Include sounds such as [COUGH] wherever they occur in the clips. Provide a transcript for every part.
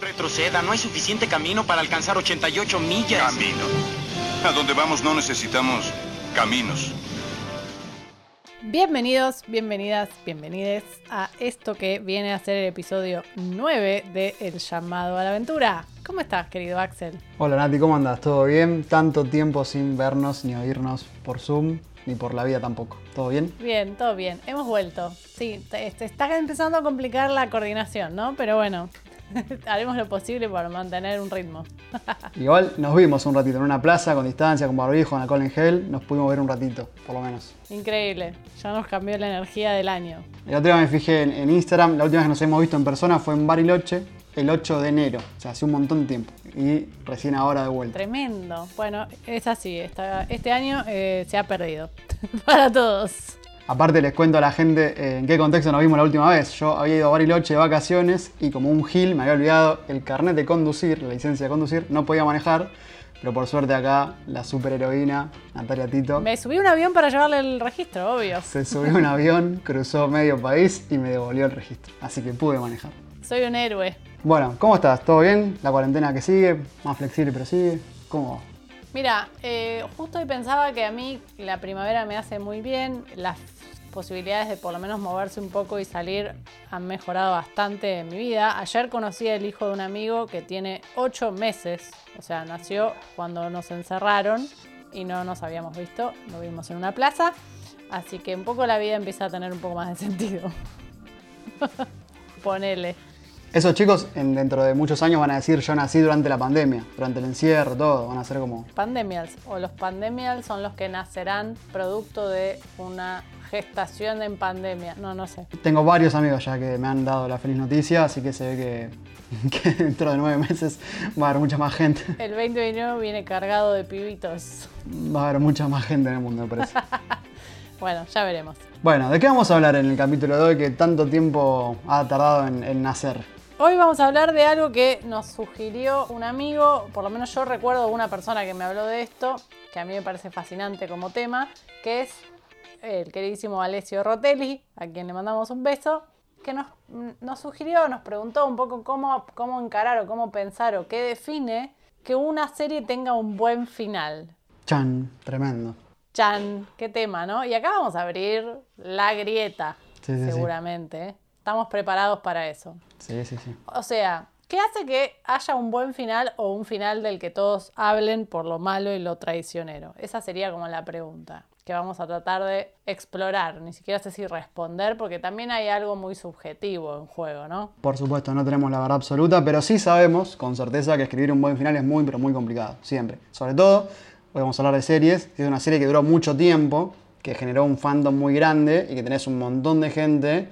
Retroceda, no hay suficiente camino para alcanzar 88 millas. Camino. A donde vamos no necesitamos caminos. Bienvenidos, bienvenidas, bienvenides a esto que viene a ser el episodio 9 de El llamado a la aventura. ¿Cómo estás, querido Axel? Hola Nati, ¿cómo andas? ¿Todo bien? Tanto tiempo sin vernos ni oírnos por Zoom, ni por la vida tampoco. ¿Todo bien? Bien, todo bien. Hemos vuelto. Sí, te, te está empezando a complicar la coordinación, ¿no? Pero bueno, [LAUGHS] haremos lo posible para mantener un ritmo. [LAUGHS] Igual nos vimos un ratito en una plaza con distancia, con barbijo, en alcohol en gel. Nos pudimos ver un ratito, por lo menos. Increíble. Ya nos cambió la energía del año. La otra vez me fijé en, en Instagram. La última vez que nos hemos visto en persona fue en Bariloche el 8 de enero. O sea, hace un montón de tiempo. Y recién ahora de vuelta. Tremendo. Bueno, es así. Esta- este año eh, se ha perdido. [LAUGHS] para todos. Aparte les cuento a la gente eh, en qué contexto nos vimos la última vez. Yo había ido a Bariloche de vacaciones y como un gil me había olvidado el carnet de conducir, la licencia de conducir, no podía manejar. Pero por suerte acá la superheroína Natalia Tito Me subí un avión para llevarle el registro, obvio. se subió un avión, cruzó medio país y me devolvió el registro. Así que pude manejar. Soy un héroe. Bueno, ¿cómo estás? ¿Todo bien? ¿La cuarentena que sigue? ¿Más flexible pero sigue? ¿Cómo va? Mira, eh, justo hoy pensaba que a mí la primavera me hace muy bien. Las posibilidades de por lo menos moverse un poco y salir han mejorado bastante en mi vida. Ayer conocí al hijo de un amigo que tiene 8 meses, o sea, nació cuando nos encerraron y no nos habíamos visto. Lo vimos en una plaza, así que un poco la vida empieza a tener un poco más de [LAUGHS] sentido. Ponele. Esos chicos en- dentro de muchos años van a decir yo nací durante la pandemia, durante el encierro, todo. Van a ser como... Pandemials o los pandemials son los que nacerán producto de una gestación en pandemia. No, no sé. Tengo varios amigos ya que me han dado la feliz noticia, así que se ve que, [LAUGHS] que dentro de nueve meses va a haber mucha más gente. El 2021 viene cargado de pibitos. Va a haber mucha más gente en el mundo, me parece. [LAUGHS] Bueno, ya veremos. Bueno, ¿de qué vamos a hablar en el capítulo de hoy que tanto tiempo ha tardado en, en nacer? Hoy vamos a hablar de algo que nos sugirió un amigo, por lo menos yo recuerdo una persona que me habló de esto, que a mí me parece fascinante como tema, que es el queridísimo Alessio Rotelli, a quien le mandamos un beso, que nos, nos sugirió, nos preguntó un poco cómo, cómo encarar o cómo pensar o qué define que una serie tenga un buen final. Chan, tremendo. Chan, qué tema, ¿no? Y acá vamos a abrir la grieta, Sí, sí, sí. seguramente. Estamos preparados para eso. Sí, sí, sí. O sea, ¿qué hace que haya un buen final o un final del que todos hablen por lo malo y lo traicionero? Esa sería como la pregunta que vamos a tratar de explorar. Ni siquiera sé si responder porque también hay algo muy subjetivo en juego, ¿no? Por supuesto, no tenemos la verdad absoluta, pero sí sabemos con certeza que escribir un buen final es muy, pero muy complicado, siempre. Sobre todo, hoy vamos a hablar de series, es una serie que duró mucho tiempo, que generó un fandom muy grande y que tenés un montón de gente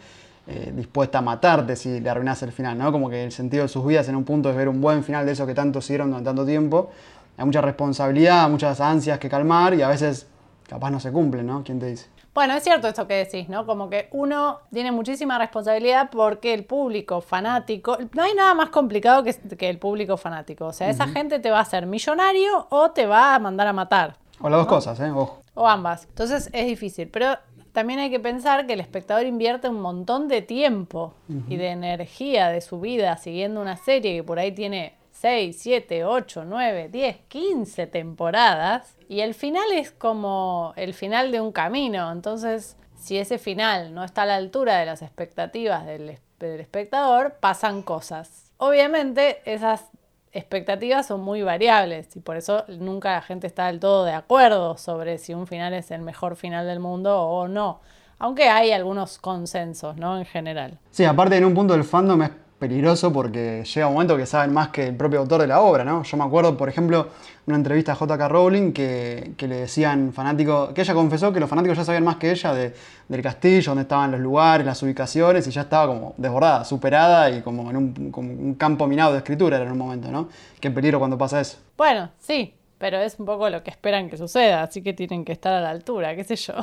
eh, dispuesta a matarte si le arruinás el final, ¿no? Como que el sentido de sus vidas en un punto es ver un buen final de eso que tanto siguieron durante tanto tiempo. Hay mucha responsabilidad, muchas ansias que calmar y a veces capaz no se cumplen, ¿no? ¿Quién te dice? Bueno, es cierto esto que decís, ¿no? Como que uno tiene muchísima responsabilidad porque el público fanático, no hay nada más complicado que, que el público fanático. O sea, esa gente te va a hacer millonario o te va a mandar a matar. O las dos cosas, ¿eh? Ojo. O ambas. Entonces es difícil. Pero también hay que pensar que el espectador invierte un montón de tiempo y de energía de su vida siguiendo una serie que por ahí tiene 6, 7, 8, 9, 10, 15 temporadas. Y el final es como el final de un camino. Entonces, si ese final no está a la altura de las expectativas del, del espectador, pasan cosas. Obviamente, esas expectativas son muy variables y por eso nunca la gente está del todo de acuerdo sobre si un final es el mejor final del mundo o no. Aunque hay algunos consensos, ¿no? En general. Sí, aparte en un punto del fandom es peligroso porque llega un momento que saben más que el propio autor de la obra, ¿no? Yo me acuerdo, por ejemplo, una entrevista a J.K. Rowling que, que le decían fanáticos, que ella confesó que los fanáticos ya sabían más que ella de- del castillo, dónde estaban los lugares, las ubicaciones, y ya estaba como desbordada, superada y como en un, un campo minado de escritura era en un momento, ¿no? Qué peligro cuando pasa eso. Bueno, sí, pero es un poco lo que esperan que suceda, así que tienen que estar a la altura, qué sé yo.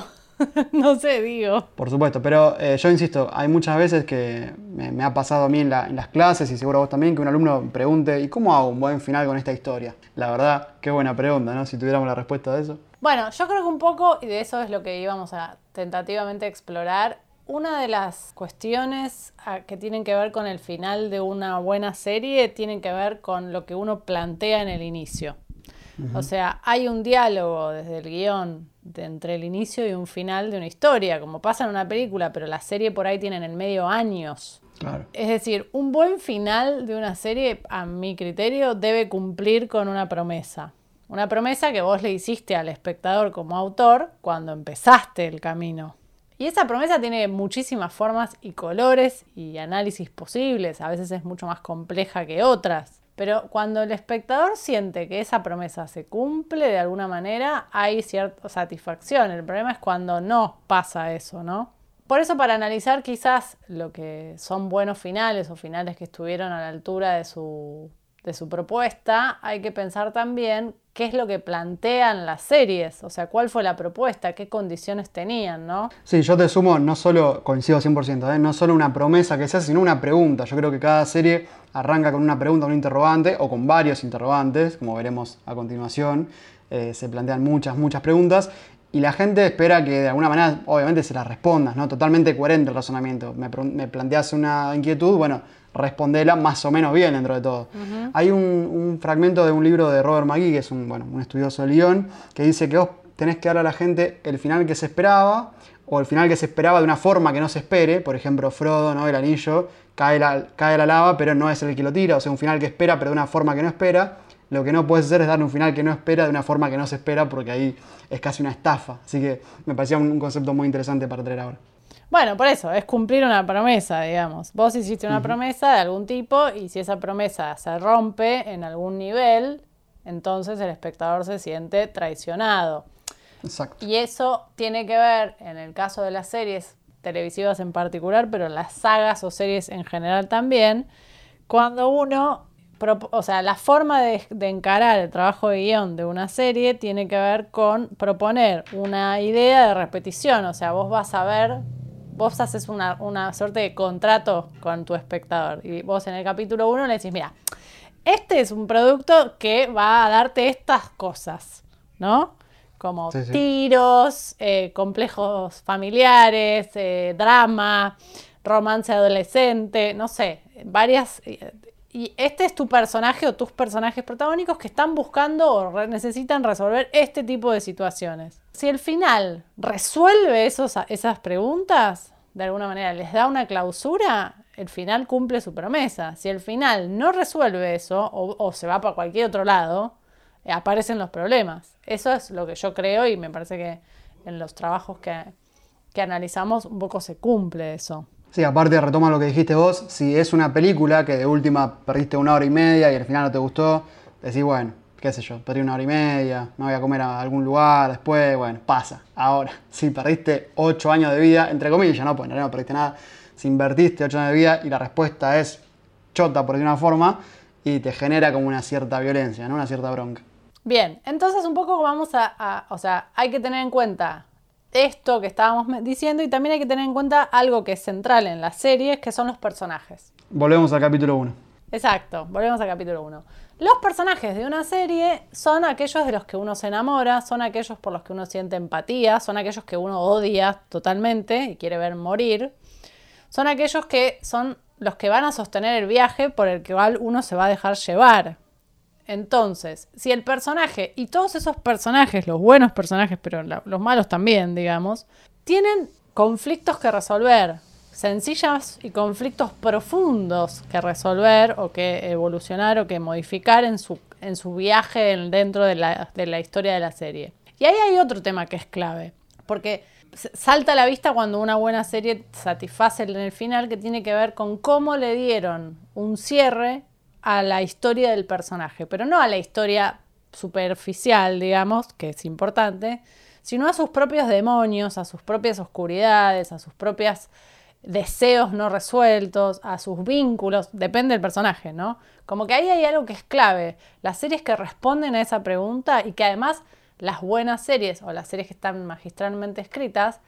[LAUGHS] no sé, digo. Por supuesto, pero eh, yo insisto, hay muchas veces que me, me ha pasado a mí en, la- en las clases y seguro a vos también que un alumno pregunte, ¿y cómo hago un buen final con esta historia? La verdad, qué buena pregunta, ¿no? Si tuviéramos la respuesta de eso. Bueno, yo creo que un poco, y de eso es lo que íbamos a tentativamente explorar, una de las cuestiones ah, que tienen que ver con el final de una buena serie tienen que ver con lo que uno plantea en el inicio. O sea, hay un diálogo desde el guion de entre el inicio y un final de una historia, como pasa en una película, pero la serie por ahí tiene en el medio años. Claro. Es decir, un buen final de una serie, a mi criterio, debe cumplir con una promesa. Una promesa que vos le hiciste al espectador como autor cuando empezaste el camino. Y esa promesa tiene muchísimas formas y colores y análisis posibles. A veces es mucho más compleja que otras. Pero cuando el espectador siente que esa promesa se cumple de alguna manera, hay cierta satisfacción. El problema es cuando no pasa eso, ¿no? Por eso para analizar quizás lo que son buenos finales o finales que estuvieron a la altura de su, de su propuesta, hay que pensar también qué es lo que plantean las series, o sea, cuál fue la propuesta, qué condiciones tenían, ¿no? Sí, yo te sumo, no solo, coincido 100%, ¿eh? no solo una promesa que se hace, sino una pregunta. Yo creo que cada serie arranca con una pregunta, un interrogante, o con varios interrogantes, como veremos a continuación. Eh, se plantean muchas, muchas preguntas, y la gente espera que de alguna manera, obviamente, se las respondas, ¿no? Totalmente coherente el razonamiento. Me, me planteas una inquietud, bueno, respondela más o menos bien dentro de todo. Hay un, fragmento de un libro de Robert McGee, que es un, bueno, un estudioso de Lyon, que dice que vos tenés que dar a la gente el final que se esperaba o el final que se esperaba de una forma que no se espere. Por ejemplo, Frodo, ¿no? el anillo, cae la, cae la lava, pero no es el que lo tira, o sea, un final que espera, pero de una forma que no espera. Lo que no puedes hacer es darle un final que no espera de una forma que no se espera, porque ahí es casi una estafa. Así que me parecía un concepto muy interesante para traer ahora. Bueno, por eso, es cumplir una promesa, digamos. Vos hiciste una promesa de algún tipo y si esa promesa se rompe en algún nivel, entonces el espectador se siente traicionado. Exacto. Y eso tiene que ver, en el caso de las series televisivas en particular, pero las sagas o series en general también, cuando uno, o sea, la forma de, de encarar el trabajo de guion de una serie tiene que ver con proponer una idea de repetición, o sea, vos vas a ver vos haces una, una suerte de contrato con tu espectador. Y vos en el capítulo 1 le decís, mira, este es un producto que va a darte estas cosas, ¿no? Como tiros, eh, complejos familiares, eh, drama, romance adolescente, no sé, varias... Y este es tu personaje o tus personajes protagónicos que están buscando o necesitan resolver este tipo de situaciones. Si el final resuelve esos, esas preguntas, de alguna manera les da una clausura, el final cumple su promesa. Si el final no resuelve eso o, se va para cualquier otro lado, eh, aparecen los problemas. Eso es lo que yo creo y me parece que en los trabajos que, que analizamos un poco se cumple eso. Sí, aparte retoma lo que dijiste vos, si es una película que de última perdiste una hora y media y al final no te gustó, decís, bueno, qué sé yo, perdí una hora y media, me voy a comer a algún lugar después, bueno, pasa. Ahora, [LAUGHS] si perdiste ocho años de vida, entre comillas, no, pues no perdiste nada, si invertiste ocho años de vida y la respuesta es chota por de una forma y te genera como una cierta violencia, ¿no? Una cierta bronca. Bien, entonces un poco vamos a, a o sea, hay que tener en cuenta esto que estábamos diciendo y también hay que tener en cuenta algo que es central en las series, que son los personajes. Volvemos al capítulo 1. Exacto, volvemos al capítulo 1. Los personajes de una serie son aquellos de los que uno se enamora, son aquellos por los que uno siente empatía, son aquellos que uno odia totalmente y quiere ver morir. Son aquellos que son los que van a sostener el viaje por el que uno se va a dejar llevar. Entonces, si el personaje, y todos esos personajes, los buenos personajes, pero los malos también, digamos, tienen conflictos que resolver, sencillas y conflictos profundos que resolver o que evolucionar o que modificar en su, en su viaje dentro de la, de la historia de la serie. Y ahí hay otro tema que es clave, porque salta a la vista cuando una buena serie satisface en el final que tiene que ver con cómo le dieron un cierre a la historia del personaje, pero no a la historia superficial, digamos, que es importante, sino a sus propios demonios, a sus propias oscuridades, a sus propios deseos no resueltos, a sus vínculos, depende del personaje, ¿no? Como que ahí hay algo que es clave, las series que responden a esa pregunta y que además las buenas series o las series que están magistralmente escritas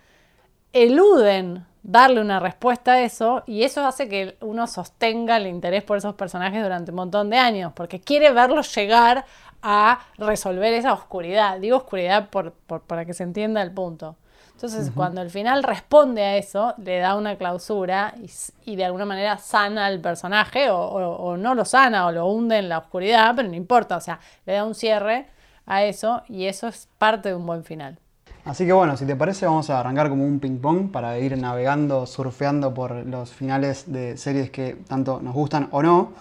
eluden darle una respuesta a eso y eso hace que uno sostenga el interés por esos personajes durante un montón de años, porque quiere verlos llegar a resolver esa oscuridad. Digo oscuridad por, para que se entienda el punto. Entonces, cuando el final responde a eso, le da una clausura y, de alguna manera sana al personaje, o, o- o no lo sana, o lo hunde en la oscuridad, pero no importa, o sea, le da un cierre a eso y eso es parte de un buen final. Así que bueno, si te parece, vamos a arrancar como un ping-pong para ir navegando, surfeando por los finales de series que tanto nos gustan o no.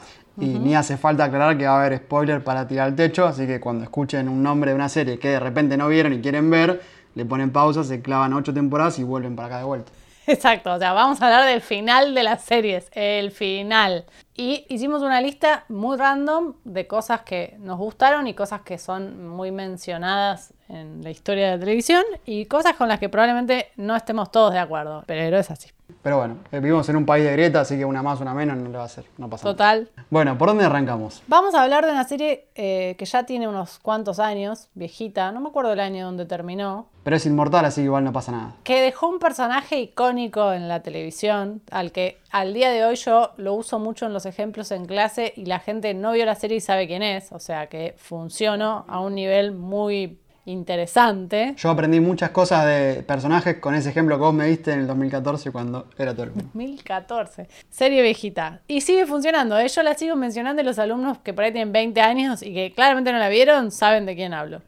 Y ni hace falta aclarar que va a haber spoiler para tirar al techo, así que cuando escuchen un nombre de una serie que de repente no vieron y quieren ver, le ponen pausa, se clavan ocho temporadas y vuelven para acá de vuelta. Exacto, o sea, vamos a hablar del final de las series, el final. Y hicimos una lista muy random de cosas que nos gustaron y cosas que son muy mencionadas en la historia de la televisión y cosas con las que probablemente no estemos todos de acuerdo, pero es así. Pero bueno, eh, vivimos en un país de grieta, así que una más, una menos no le va a hacer, no pasa nada. Total. Bueno, ¿por dónde arrancamos? Vamos a hablar de una serie eh, que ya tiene unos cuantos años, viejita, no me acuerdo el año donde terminó, Pero es inmortal, así que igual no pasa nada. que dejó un personaje icónico en la televisión, al que al día de hoy yo lo uso mucho en los ejemplos en clase y la gente no vio la serie y sabe quién es, o sea que funcionó a un nivel muy interesante. Yo aprendí muchas cosas de personajes con ese ejemplo que vos me diste en el 2014 cuando era todo el mundo. 2014. Serie viejita. Y sigue funcionando. ¿eh? Yo la sigo mencionando y los alumnos que por ahí tienen 20 años y que claramente no la vieron, saben de quién hablo.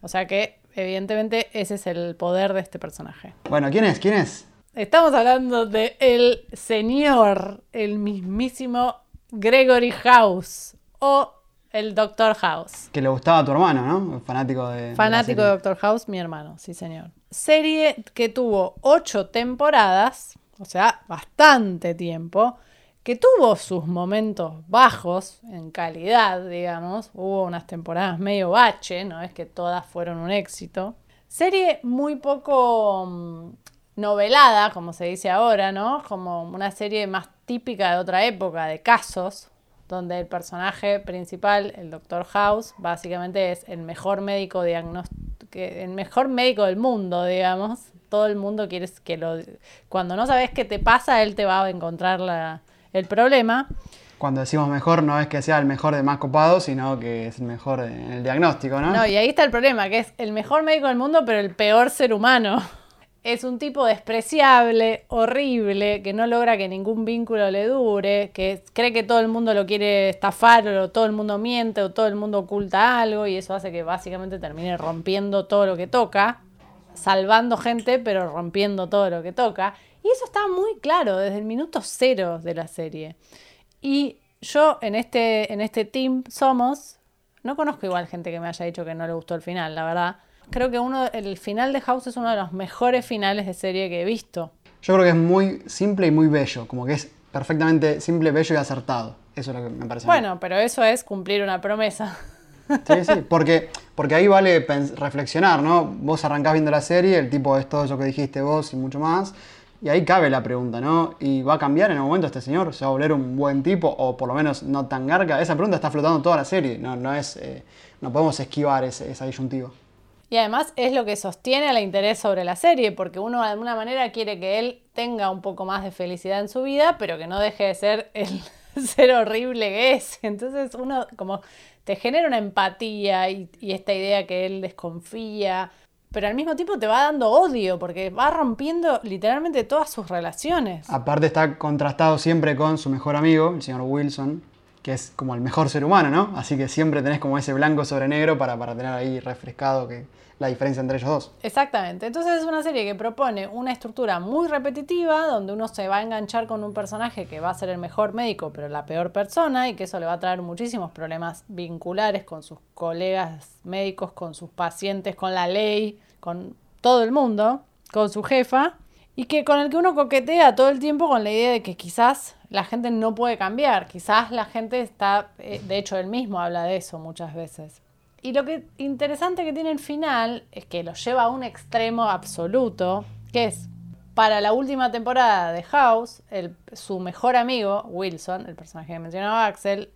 O sea que, evidentemente, ese es el poder de este personaje. Bueno, ¿quién es? ¿Quién es? Estamos hablando de el señor, el mismísimo Gregory House o el Doctor House. Que le gustaba a tu hermano, ¿no? Fanático de. Fanático de. Doctor House, mi hermano, sí señor. Serie que tuvo ocho temporadas, o sea, bastante tiempo, que tuvo sus momentos bajos en calidad, digamos. Hubo unas temporadas medio bache, no es que todas fueron un éxito. Serie muy poco mm, novelada, como se dice ahora, ¿no? Como una serie más típica de otra época, de casos, donde el personaje principal, el Dr. House, básicamente es el mejor médico el mejor médico del mundo, digamos. Todo el mundo quiere que lo... Cuando no sabes qué te pasa, él te va a encontrar la- el problema. Cuando decimos mejor, no es que sea el mejor de más copado, sino que es el mejor en el diagnóstico, ¿no? No, y ahí está el problema, que es el mejor médico del mundo, pero el peor ser humano. Es un tipo despreciable, horrible, que no logra que ningún vínculo le dure, que cree que todo el mundo lo quiere estafar, o todo el mundo miente, o todo el mundo oculta algo, y eso hace que básicamente termine rompiendo todo lo que toca, salvando gente, pero rompiendo todo lo que toca. Y eso está muy claro desde el minuto cero de la serie. Y yo en este, en este team somos, no conozco igual gente que me haya dicho que no le gustó el final, la verdad. Creo que uno, el final de House es uno de los mejores finales de serie que he visto. Yo creo que es muy simple y muy bello, como que es perfectamente simple, bello y acertado. Eso es lo que me parece. Bueno, pero eso es cumplir una promesa. Sí, sí, [LAUGHS] porque, porque ahí vale reflexionar, ¿no? Vos arrancás viendo la serie, el tipo es todo eso que dijiste vos y mucho más, y ahí cabe la pregunta, ¿no? ¿Y va a cambiar en algún momento este señor? ¿Se va a volver un buen tipo o por lo menos no tan garca? Esa pregunta está flotando toda la serie, no, no es... eh, no podemos esquivar ese- esa disyuntiva. Y además es lo que sostiene el interés sobre la serie, porque uno de alguna manera quiere que él tenga un poco más de felicidad en su vida, pero que no deje de ser el [LAUGHS] ser horrible que es. Entonces uno como te genera una empatía y, esta idea que él desconfía, pero al mismo tiempo te va dando odio, porque va rompiendo literalmente todas sus relaciones. Aparte está contrastado siempre con su mejor amigo, el señor Wilson, que es como el mejor ser humano, ¿no? Así que siempre tenés como ese blanco sobre negro para, para tener ahí refrescado que, la diferencia entre ellos dos. Exactamente. Entonces es una serie que propone una estructura muy repetitiva, donde uno se va a enganchar con un personaje que va a ser el mejor médico, pero la peor persona, y que eso le va a traer muchísimos problemas vinculares con sus colegas médicos, con sus pacientes, con la ley, con todo el mundo, con su jefa, y que con el que uno coquetea todo el tiempo con la idea de que quizás la gente no puede cambiar, quizás la gente está, eh, de hecho él mismo habla de eso muchas veces. Y lo que interesante que tiene el final es que lo lleva a un extremo absoluto, que es para la última temporada de House, su mejor amigo, Wilson, el personaje que mencionaba Axel,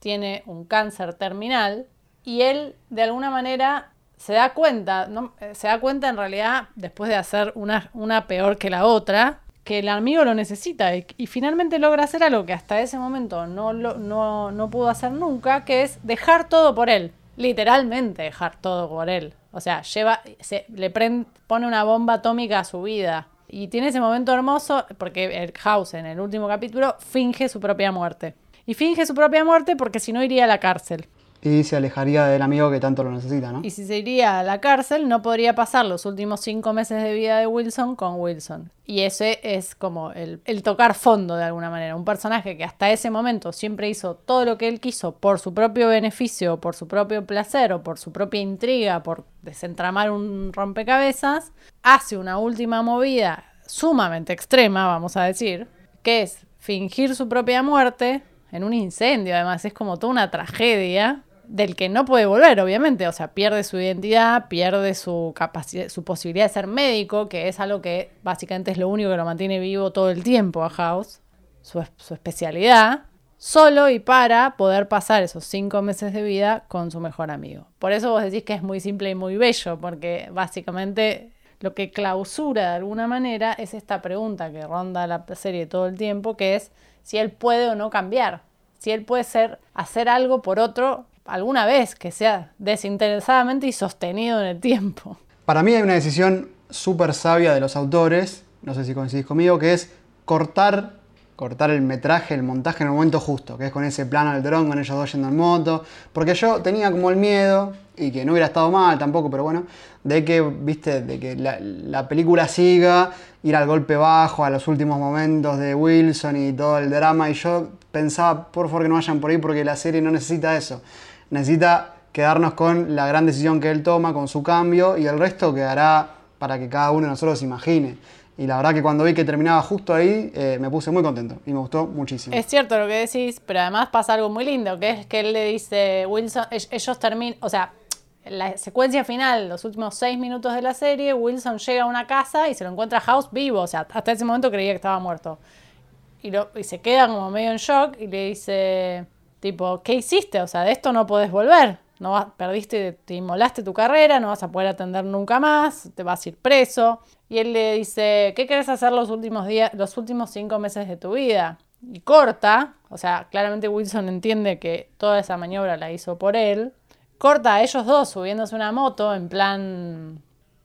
tiene un cáncer terminal y él de alguna manera se da cuenta. Eh, se da cuenta en realidad después de hacer una, peor que la otra, que el amigo lo necesita y, y finalmente logra hacer algo que hasta ese momento no, lo- no, no pudo hacer nunca, que es dejar todo por él. Literalmente dejar todo por él. O sea, lleva, se, le pone una bomba atómica a su vida. Y tiene ese momento hermoso porque el House en el último capítulo finge su propia muerte. Y finge su propia muerte porque si no iría a la cárcel. Y se alejaría del amigo que tanto lo necesita, ¿no? Y si se iría a la cárcel, no podría pasar los últimos cinco meses de vida de Wilson con Wilson. Y ese es como el, el tocar fondo de alguna manera. Un personaje que hasta ese momento siempre hizo todo lo que él quiso por su propio beneficio, por su propio placer o por su propia intriga, por desentramar un rompecabezas, hace una última movida sumamente extrema, vamos a decir, que es fingir su propia muerte en un incendio. Además, es como toda una tragedia del que no puede volver, obviamente. O sea, pierde su identidad, pierde su capacidad, su posibilidad de ser médico, que es algo que básicamente es lo único que lo mantiene vivo todo el tiempo a House, su, su especialidad, solo y para poder pasar esos cinco meses de vida con su mejor amigo. Por eso vos decís que es muy simple y muy bello, porque básicamente lo que clausura de alguna manera es esta pregunta que ronda la serie todo el tiempo, que es si él puede o no cambiar, si él puede ser, hacer algo por otro alguna vez que sea desinteresadamente y sostenido en el tiempo. Para mí hay una decisión súper sabia de los autores, no sé si coincidís conmigo, que es cortar, cortar el metraje, el montaje en el momento justo, que es con ese plano del dron, con ellos dos yendo en moto. Porque yo tenía como el miedo, y que no hubiera estado mal tampoco, pero bueno, de que, viste, de que la, la película siga, ir al golpe bajo, a los últimos momentos de Wilson y todo el drama. Y yo pensaba, por favor, que no vayan por ahí porque la serie no necesita eso. Necesita quedarnos con la gran decisión que él toma, con su cambio, y el resto quedará para que cada uno de nosotros imagine. Y la verdad que cuando vi que terminaba justo ahí, eh, me puse muy contento y me gustó muchísimo. Es cierto lo que decís, pero además pasa algo muy lindo, que es que él le dice, Wilson, ell- ellos terminan, o sea, la secuencia final, los últimos seis minutos de la serie, Wilson llega a una casa y se lo encuentra House vivo, o sea, hasta ese momento creía que estaba muerto. Y, lo- y se queda como medio en shock y le dice, tipo, ¿qué hiciste? O sea, de esto no podés volver. No vas- perdiste, te inmolaste tu carrera, no vas a poder atender nunca más, te vas a ir preso. Y él le dice, ¿qué querés hacer los últimos días, los últimos cinco meses de tu vida? Y corta, o sea, claramente Wilson entiende que toda esa maniobra la hizo por él. Corta a ellos dos subiéndose una moto en plan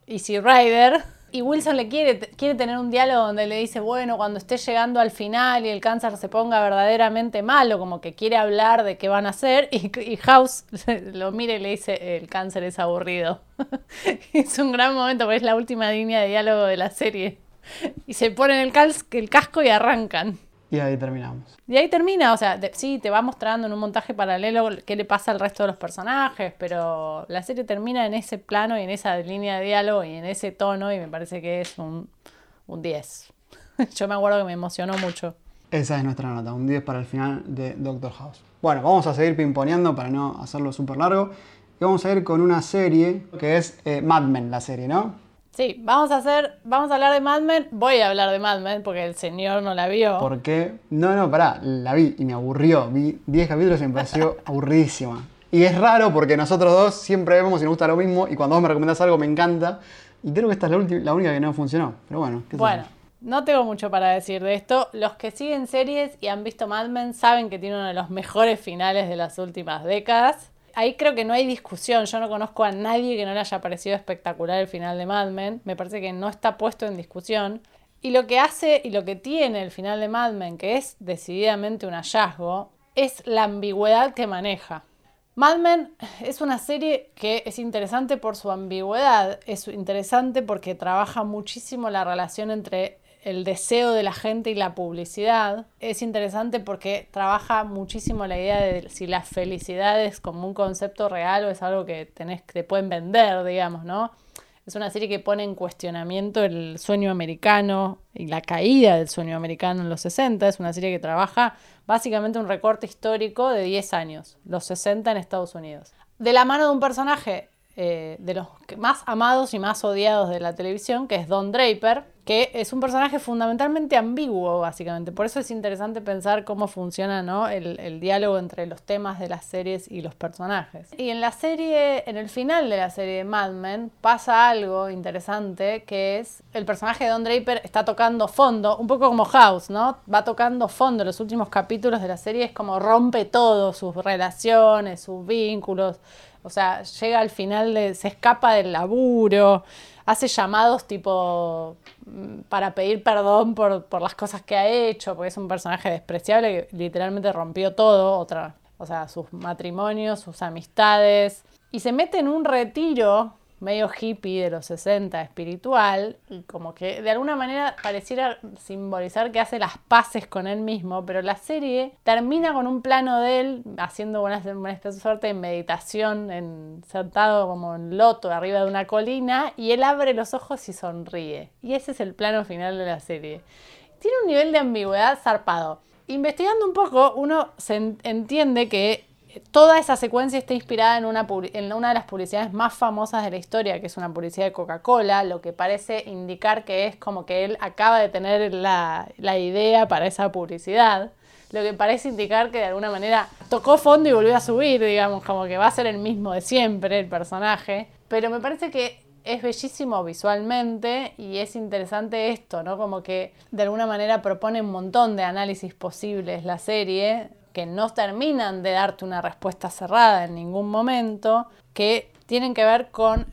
Easy Rider. Y Wilson le quiere, quiere tener un diálogo donde le dice, bueno, cuando esté llegando al final y el cáncer se ponga verdaderamente malo, como que quiere hablar de qué van a hacer, y, House [LAUGHS] lo mira y le dice, el cáncer es aburrido. [LAUGHS] es un gran momento, porque es la última línea de diálogo de la serie. Y se ponen el casco y arrancan. Y ahí terminamos. Y ahí termina, o sea, sí, te va mostrando en un montaje paralelo qué le pasa al resto de los personajes, pero la serie termina en ese plano y en esa línea de diálogo y en ese tono y me parece que es un, un 10. [LAUGHS] Yo me acuerdo que me emocionó mucho. Esa es nuestra nota, un 10 para el final de Doctor House. Bueno, vamos a seguir pimponeando para no hacerlo súper largo. Y vamos a ir con una serie que es eh, Mad Men, la serie, ¿no? Sí, vamos a hacer, vamos a hablar de Mad Men. Voy a hablar de Mad Men porque el señor no la vio. Porque, no, no, pará, la vi y me aburrió. Vi 10 capítulos y me pareció [LAUGHS] aburridísima. Y es raro porque nosotros dos siempre vemos y nos gusta lo mismo. Y cuando vos me recomendás algo me encanta. Y creo que esta es la, ulti- la única que no funcionó. Pero bueno, qué Bueno, no tengo mucho para decir de esto. Los que siguen series y han visto Mad Men saben que tiene uno de los mejores finales de las últimas décadas. Ahí creo que no hay discusión. Yo no conozco a nadie que no le haya parecido espectacular el final de Mad Men. Me parece que no está puesto en discusión. Y lo que hace y lo que tiene el final de Mad Men, que es decididamente un hallazgo, es la ambigüedad que maneja. Mad Men es una serie que es interesante por su ambigüedad, es interesante porque trabaja muchísimo la relación entre el deseo de la gente y la publicidad. Es interesante porque trabaja muchísimo la idea de si la felicidad es como un concepto real o es algo que te pueden vender, digamos, ¿no? Es una serie que pone en cuestionamiento el sueño americano y la caída del sueño americano en los 60. Es una serie que trabaja básicamente un recorte histórico de 10 años, los 60 en Estados Unidos. De la mano de un personaje eh, de los más amados y más odiados de la televisión, que es Don Draper, que es un personaje fundamentalmente ambiguo, básicamente. Por eso es interesante pensar cómo funciona ¿no? el, el, diálogo entre los temas de las series y los personajes. Y en la serie, en el final de la serie de Mad Men, pasa algo interesante, que es el personaje de Don Draper está tocando fondo, un poco como House, ¿no? Va tocando fondo. Los últimos capítulos de la serie es como rompe todo, sus relaciones, sus vínculos. O sea, llega al final, de, se escapa del laburo hace llamados tipo mm, para pedir perdón por, por, las cosas que ha hecho, porque es un personaje despreciable que literalmente rompió todo, otra, o sea, sus matrimonios, sus amistades, y se mete en un retiro medio hippie de los 60, espiritual, y como que de alguna manera pareciera simbolizar que hace las paces con él mismo, pero la serie termina con un plano de él haciendo una, una suerte de meditación, en, sentado como en loto arriba de una colina, y él abre los ojos y sonríe. Y ese es el plano final de la serie. Tiene un nivel de ambigüedad zarpado. Investigando un poco, uno se entiende que toda esa secuencia está inspirada en una, de las publicidades más famosas de la historia, que es una publicidad de Coca-Cola, lo que parece indicar que es como que él acaba de tener la, la idea para esa publicidad lo que parece indicar que de alguna manera tocó fondo y volvió a subir, digamos, como que va a ser el mismo de siempre el personaje. Pero me parece que es bellísimo visualmente y es interesante esto, ¿no? Como que de alguna manera propone un montón de análisis posibles la serie que no terminan de darte una respuesta cerrada en ningún momento, que tienen que ver con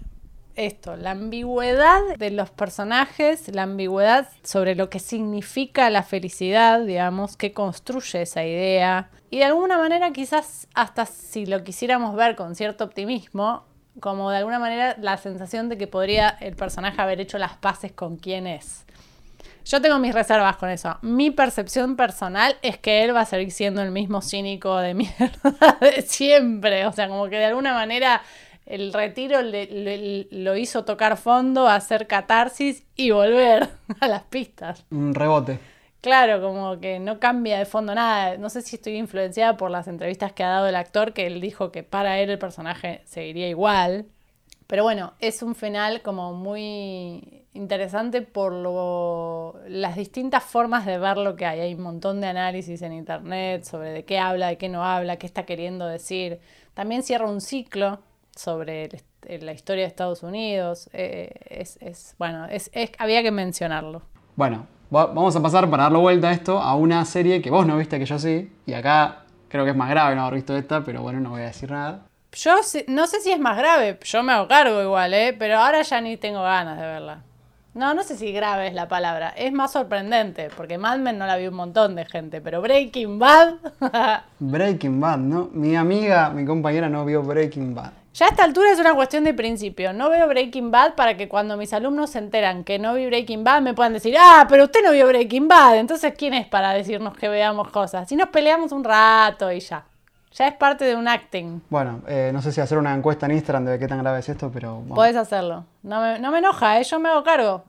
esto, la ambigüedad de los personajes, la ambigüedad sobre lo que significa la felicidad, digamos, que construye esa idea. Y de alguna manera quizás hasta si lo quisiéramos ver con cierto optimismo, como de alguna manera la sensación de que podría el personaje haber hecho las paces con quien es. Yo tengo mis reservas con eso. Mi percepción personal es que él va a seguir siendo el mismo cínico de mierda [LAUGHS] de siempre. O sea, como que de alguna manera el retiro le, lo hizo tocar fondo, hacer catarsis y volver [LAUGHS] a las pistas. Un rebote. Claro, como que no cambia de fondo nada. No sé si estoy influenciada por las entrevistas que ha dado el actor, que él dijo que para él el personaje seguiría igual. Pero bueno, es un final como muy interesante por lo, las distintas formas de ver lo que hay. Hay un montón de análisis en internet sobre de qué habla, de qué no habla, qué está queriendo decir. También cierra un ciclo sobre la historia de Estados Unidos. Eh, es, bueno, es, había que mencionarlo. Bueno, vamos a pasar para darle vuelta a esto a una serie que vos no viste, que yo sí. Y acá creo que es más grave no haber visto esta, pero bueno, no voy a decir nada. Yo no sé si es más grave, yo me hago cargo igual, ¿eh? pero ahora ya ni tengo ganas de verla. No, no sé si grave es la palabra. Es más sorprendente, porque Mad Men no la vi un montón de gente, pero Breaking Bad. [LAUGHS] Breaking Bad, ¿no? Mi amiga, mi compañera no vio Breaking Bad. Ya a esta altura es una cuestión de principio. No veo Breaking Bad para que cuando mis alumnos se enteran que no vi Breaking Bad me puedan decir, ah, pero usted no vio Breaking Bad. Entonces, ¿quién es para decirnos que veamos cosas? Si nos peleamos un rato y ya. Ya es parte de un acting. Bueno, eh, no sé si hacer una encuesta en Instagram de qué tan grave es esto, pero... Bueno. Podés hacerlo. No me, no me enoja, ¿eh? yo me hago cargo.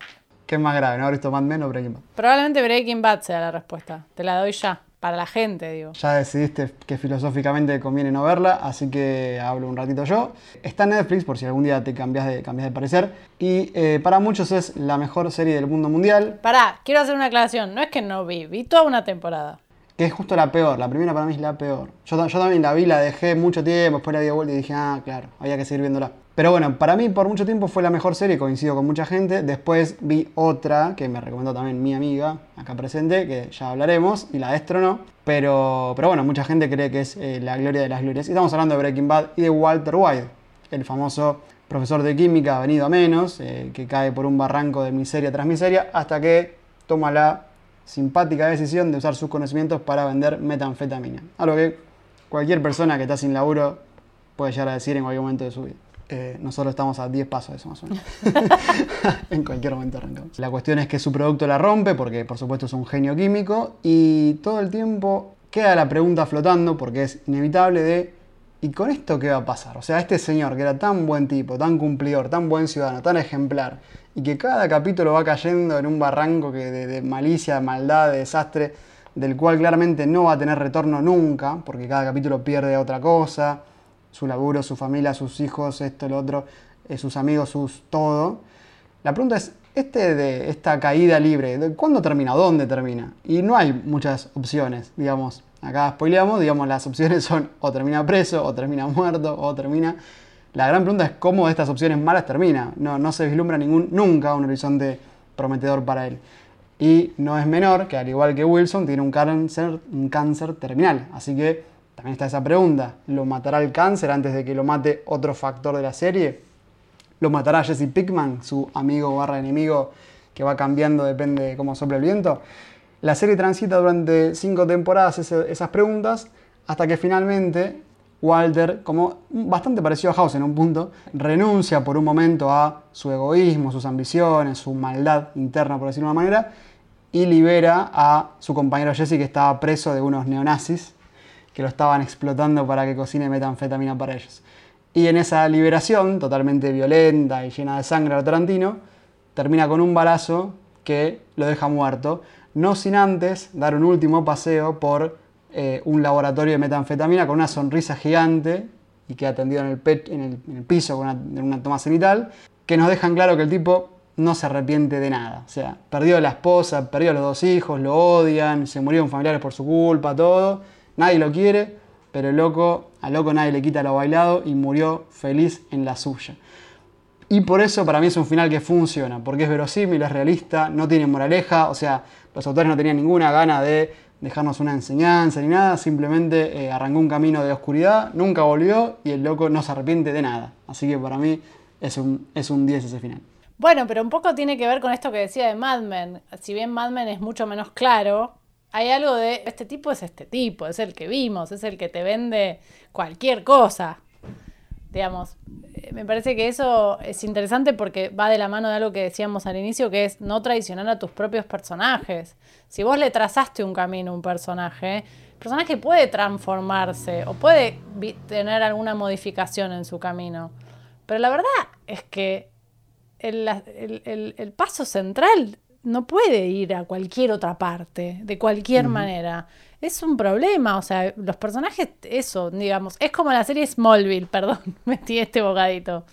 ¿Qué es más grave, no haber visto Mad Men o Breaking Bad? Probablemente Breaking Bad sea la respuesta. Te la doy ya. Para la gente, digo. Ya decidiste que filosóficamente conviene no verla, así que hablo un ratito yo. Está en Netflix, por si algún día te cambias de, cambias de parecer. Y eh, para muchos es la mejor serie del mundo mundial. Pará, quiero hacer una aclaración. No es que no vi, vi toda una temporada que es justo la peor. La primera para mí es la peor. Yo, yo también la vi, la dejé mucho tiempo, después la di vuelta y dije, ah, claro, había que seguir viéndola. Pero bueno, para mí por mucho tiempo fue la mejor serie, coincido con mucha gente. Después vi otra que me recomendó también mi amiga, acá presente, que ya hablaremos, y la destronó. Pero, pero bueno, mucha gente cree que es eh, la gloria de las glorias. Y estamos hablando de Breaking Bad y de Walter White, el famoso profesor de química venido a menos, eh, que cae por un barranco de miseria tras miseria, hasta que toma la simpática decisión de usar sus conocimientos para vender metanfetamina. Algo que cualquier persona que está sin laburo puede llegar a decir en cualquier momento de su vida. Eh, nosotros estamos a 10 pasos de eso más o menos. [LAUGHS] [LAUGHS] en cualquier momento arrancamos. La cuestión es que su producto la rompe porque por supuesto es un genio químico y todo el tiempo queda la pregunta flotando porque es inevitable de ¿y con esto qué va a pasar? O sea, este señor que era tan buen tipo, tan cumplidor, tan buen ciudadano, tan ejemplar y que cada capítulo va cayendo en un barranco que de, malicia, de maldad, de desastre, del cual claramente no va a tener retorno nunca, porque cada capítulo pierde otra cosa, su laburo, su familia, sus hijos, esto, lo otro, eh, sus amigos, sus todo. La pregunta es, este de esta caída libre, ¿de ¿cuándo termina? ¿Dónde termina? Y no hay muchas opciones, digamos. Acá spoileamos, digamos, las opciones [LAUGHS] son o termina preso, o termina muerto, o termina... La gran pregunta es cómo estas opciones malas termina. No, no se vislumbra ningún, nunca un horizonte prometedor para él. Y no es menor que al igual que Wilson tiene un cáncer, un cáncer terminal. Así que también está esa pregunta. ¿Lo matará el cáncer antes de que lo mate otro factor de la serie? ¿Lo matará Jesse Pickman, su amigo barra enemigo que va cambiando depende de cómo sopla el viento? La serie transita durante cinco temporadas esas preguntas hasta que finalmente Walter, como bastante parecido a House en un punto, renuncia por un momento a su egoísmo, sus ambiciones, su maldad interna, por decirlo de una manera, y libera a su compañero Jesse que estaba preso de unos neonazis que lo estaban explotando para que cocine metanfetamina para ellos. Y en esa liberación, totalmente violenta y llena de sangre a Tarantino, termina con un balazo que lo deja muerto, no sin antes dar un último paseo por eh, un laboratorio de metanfetamina con una sonrisa gigante y que atendido en el, piso con una, una toma cenital, que nos dejan claro que el tipo no se arrepiente de nada. O sea, perdió a la esposa, perdió a los dos hijos, lo odian, se murieron familiares por su culpa, todo. Nadie lo quiere, pero el loco, al loco nadie le quita lo bailado y murió feliz en la suya. Y por eso para mí es un final que funciona, porque es verosímil, es realista, no tiene moraleja, o sea, los autores no tenían ninguna gana de dejarnos una enseñanza ni nada, simplemente eh, arrancó un camino de oscuridad, nunca volvió y el loco no se arrepiente de nada. Así que para mí es un, es un 10 ese final. Bueno, pero un poco tiene que ver con esto que decía de Mad Men. Si bien Mad Men es mucho menos claro, hay algo de este tipo es este tipo, es el que vimos, es el que te vende cualquier cosa. Digamos, eh, me parece que eso es interesante porque va de la mano de algo que decíamos al inicio, que es no traicionar a tus propios personajes. Si vos le trazaste un camino a un personaje, el personaje puede transformarse o puede tener alguna modificación en su camino. Pero la verdad es que el, el paso central no puede ir a cualquier otra parte, de cualquier manera. Es un problema, o sea, los personajes, eso, digamos, es como la serie Smallville, [LAUGHS] perdón, metí este bocadito.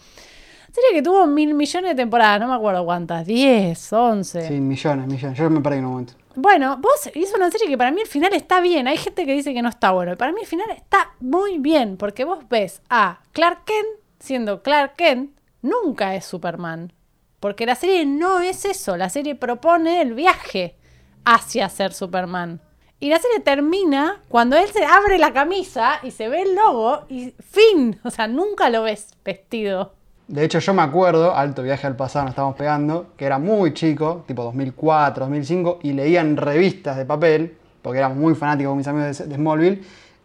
Serie que tuvo mil millones de temporadas, no me acuerdo cuántas, 10, 11. Sí, millones, millones. Yo me perdí en un momento. Bueno, vos hizo una serie que para mí el final está bien. Hay gente que dice que no está bueno. Para mí el final está muy bien. Porque vos ves a Clark Kent siendo Clark Kent, nunca es Superman. Porque la serie no es eso, la serie propone el viaje hacia ser Superman. Y la serie termina cuando él se abre la camisa y se ve el logo y fin, o sea, nunca lo ves vestido. De hecho, yo me acuerdo, alto viaje al pasado, nos estábamos pegando, que era muy chico, tipo 2004, 2005, y leían revistas de papel, porque éramos muy fanáticos con mis amigos de, Smallville,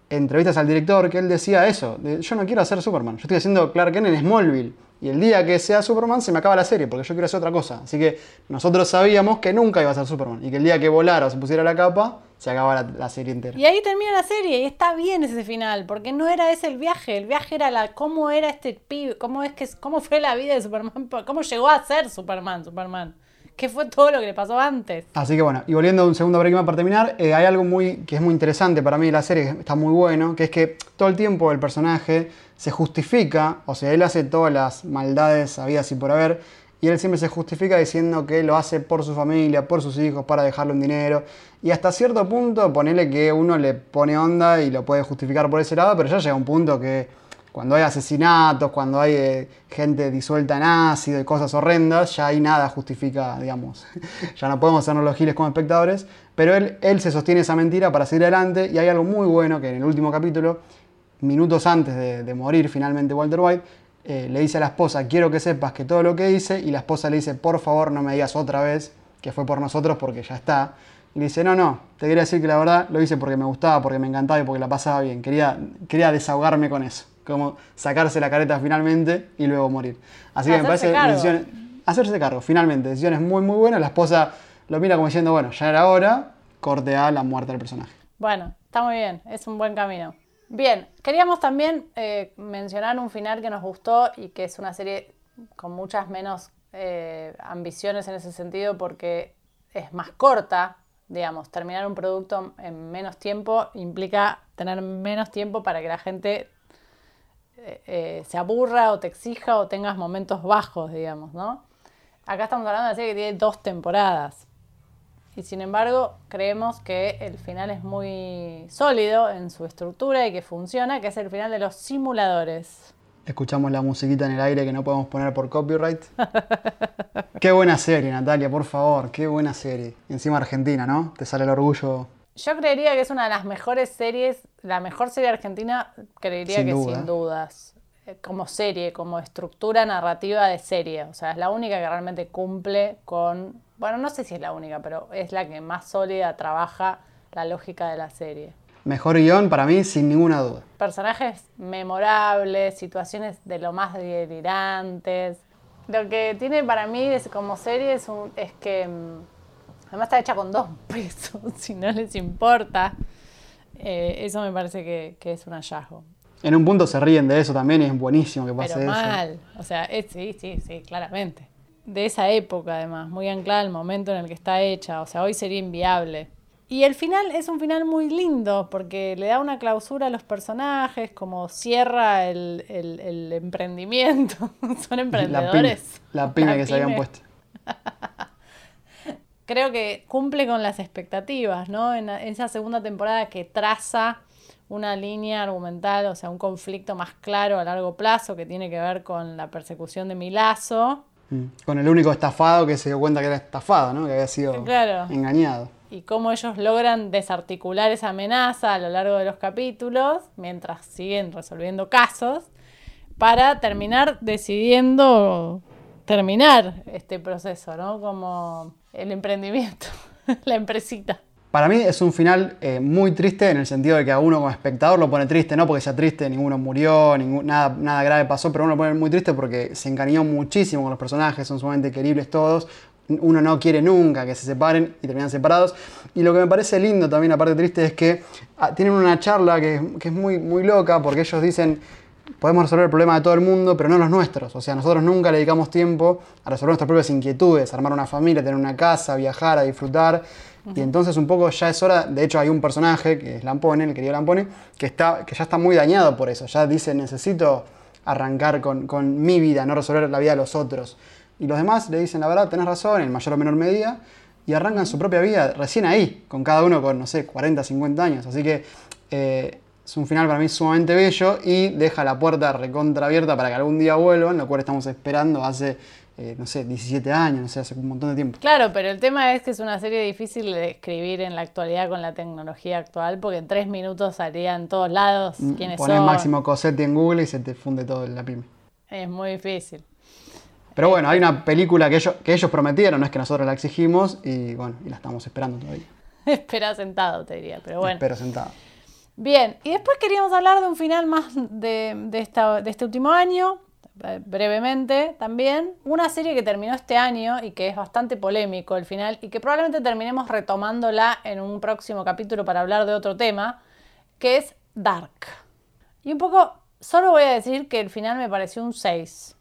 entrevistas al director, que él decía eso, yo no quiero hacer Superman, yo estoy haciendo Clark Kent en Smallville. Y el día que sea Superman se me acaba la serie, porque yo quiero hacer otra cosa. Así que nosotros sabíamos que nunca iba a ser Superman. Y que el día que volara o se pusiera la capa, se acaba la, serie entera. Y ahí termina la serie, y está bien ese final, porque no era ese el viaje. El viaje era la cómo era este pibe, cómo, es que, cómo fue la vida de Superman, [LAUGHS] cómo llegó a ser Superman, Superman. ¿Qué fue todo lo que le pasó antes? Así que bueno, y volviendo a un segundo break para terminar, eh, hay algo muy, que es muy interesante para mí de la serie, que está muy bueno, que es que todo el tiempo el personaje se justifica, o sea, él hace todas las maldades habidas y por haber, y él siempre se justifica diciendo que lo hace por su familia, por sus hijos, para dejarle un dinero. Y hasta cierto punto, ponele que uno le pone onda y lo puede justificar por ese lado, pero ya llega un punto que cuando hay asesinatos, cuando hay eh, gente disuelta en ácido y cosas horrendas, ya ahí nada justifica, digamos, [LAUGHS] ya no podemos hacernos los giles como espectadores, pero él, él se sostiene esa mentira para seguir adelante y hay algo muy bueno que en el último capítulo, minutos antes de, morir finalmente Walter White, eh, le dice a la esposa, quiero que sepas que todo lo que hice, y la esposa le dice, por favor no me digas otra vez que fue por nosotros porque ya está. Y le dice, no, no, te quería decir que la verdad lo hice porque me gustaba, porque me encantaba y porque la pasaba bien. Quería, quería desahogarme con eso como sacarse la careta finalmente y luego morir. Así que me parece decisiones, hacerse cargo, finalmente, decisiones muy muy buenas. La esposa lo mira como diciendo, bueno, ya era hora, corte a la muerte del personaje. Bueno, está muy bien, es un buen camino. Bien, queríamos también eh, mencionar un final que nos gustó y que es una serie con muchas menos eh, ambiciones en ese sentido porque es más corta, digamos, terminar un producto en menos tiempo implica tener menos tiempo para que la gente eh, se aburra o te exija o tengas momentos bajos, digamos, ¿no? Acá estamos hablando de una serie que tiene dos temporadas. Y sin embargo, creemos que el final es muy sólido en su estructura y que funciona, que es el final de los simuladores. Escuchamos la musiquita en el aire que no podemos poner por copyright. [LAUGHS] qué buena serie, Natalia, por favor, qué buena serie. Encima Argentina, ¿no? Te sale el orgullo. Yo creería que es una de las mejores series, la mejor serie argentina, creería Sin que duda. sin dudas. Eh, Como serie, como estructura narrativa de serie. O sea, es la única que realmente cumple con. Bueno, no sé si es la única, pero es la que más sólida trabaja la lógica de la serie. Mejor guion para mí, sin ninguna duda. personajes memorables, situaciones de lo más delirantes. Lo que tiene para mí es- como serie es, un- es que mm, además está hecha con dos [LAUGHS] pesos, si no les importa. Eh, eso me parece que, que es un hallazgo. En un punto se ríen de eso también y es buenísimo que pase Pero eso. mal, o sea, es- sí, sí, sí, claramente. De esa época además, muy anclada al momento en el que está hecha, o sea, hoy sería inviable. Y el final es un final muy lindo porque le da una clausura a los personajes, como cierra el, el- el emprendimiento. [LAUGHS] Son La pyme, emprendedores. la pyme La que se habían puesto. [LAUGHS] Creo que cumple con las expectativas, ¿no? En esa segunda temporada que traza una línea argumental, o sea, un conflicto más claro a largo plazo que tiene que ver con la persecución de Milazo. Mm. Con el único estafado que se dio cuenta que era estafado, ¿no? Que había sido Claro. engañado. y cómo ellos logran desarticular esa amenaza a lo largo de los capítulos, mientras siguen resolviendo casos, para terminar decidiendo terminar este proceso, ¿no? Como el emprendimiento, [LAUGHS] la empresita. Para mí es un final eh, muy triste en el sentido de que a uno como espectador lo pone triste, no porque sea triste, ninguno murió, nada, nada grave pasó, pero uno lo pone muy triste porque se encariñó muchísimo con los personajes, son sumamente queribles todos. Uno no quiere nunca que se separen y terminan separados. Y lo que me parece lindo también, aparte triste, es que ah, tienen una charla que, que es muy, muy loca porque ellos dicen, podemos resolver el problema de todo el mundo, pero no los nuestros. O sea, nosotros nunca le dedicamos tiempo a resolver nuestras propias inquietudes, armar una familia, tener una casa, viajar, a disfrutar. Y entonces un poco ya es hora, de hecho hay un personaje, que es Lampone, el querido Lampone, que, está, que ya está muy dañado por eso. Ya dice, necesito arrancar con, con mi vida, no resolver la vida de los otros. Y los demás le dicen, la verdad, tenés razón, en mayor o menor medida, y arrancan su propia vida recién ahí, con cada uno con, no sé, 40, 50 años. Así que eh, es un final para mí sumamente bello y deja la puerta recontra abierta para que algún día vuelvan, lo cual estamos esperando hace, eh, no sé, 17 años, no sé, hace un montón de tiempo. Claro, pero el tema es que es una serie difícil de escribir en la actualidad con la tecnología actual, porque en tres minutos salía en todos lados quiénes Pones son. Máximo Cosetti en Google y se te funde todo la pyme. Es muy difícil. Pero bueno, hay una película que ellos, que ellos prometieron, no es que nosotros la exigimos, y bueno, y la estamos esperando todavía. [LAUGHS] Espera sentado, te diría, pero bueno. Espero sentado. Bien, y después queríamos hablar de un final más de, de esta- de este último año, brevemente también. Una serie que terminó este año y que es bastante polémico el final y que probablemente terminemos retomándola en un próximo capítulo para hablar de otro tema, que es Dark. Y un poco, solo voy a decir que el final me pareció un 6.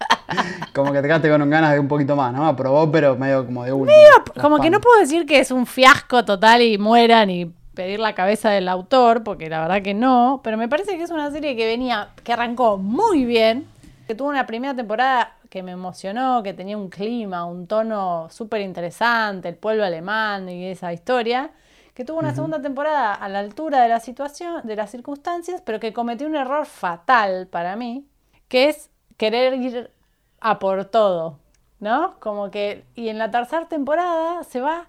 [LAUGHS] Como que te quedaste con ganas de un poquito más, ¿no? Aprobó, pero medio como de último. Como que no puedo decir que es un fiasco total y mueran y pedir la cabeza del autor, porque la verdad que no, pero me parece que es una serie que venía, que arrancó muy bien, que tuvo una primera temporada que me emocionó, que tenía un clima, un tono súper interesante, el pueblo alemán y esa historia, que tuvo una segunda temporada a la altura de la situación, de las circunstancias, pero que cometió un error fatal para mí, que es querer ir a por todo, ¿no? Como que, y en la tercera temporada se va,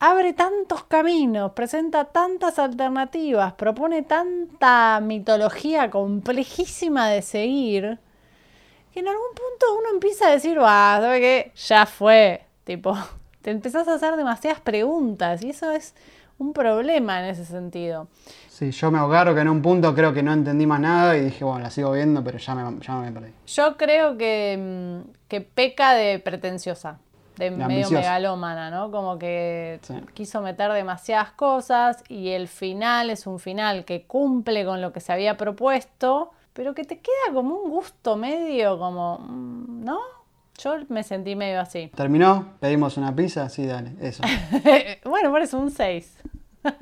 abre tantos caminos, presenta tantas alternativas, propone tanta mitología complejísima de seguir, que en algún punto uno empieza a decir, va, ¿sabe qué? Ya fue, tipo, [LAUGHS] te empezás a hacer demasiadas preguntas y eso es un problema en ese sentido. Sí, yo me ahogaron que en un punto creo que no entendí más nada y dije, bueno, la sigo viendo, pero ya me, ya me perdí. Yo creo que, mm, que peca de pretenciosa, de medio ambiciosa. megalómana, ¿no? Como que Sí. quiso meter demasiadas cosas y el final es un final que cumple con lo que se había propuesto, pero que te queda como un gusto medio, como, mm, ¿no? Yo me sentí medio así. ¿Terminó? ¿Pedimos una pizza? Sí, dale, eso. [LAUGHS] bueno, por eso un 6. [LAUGHS]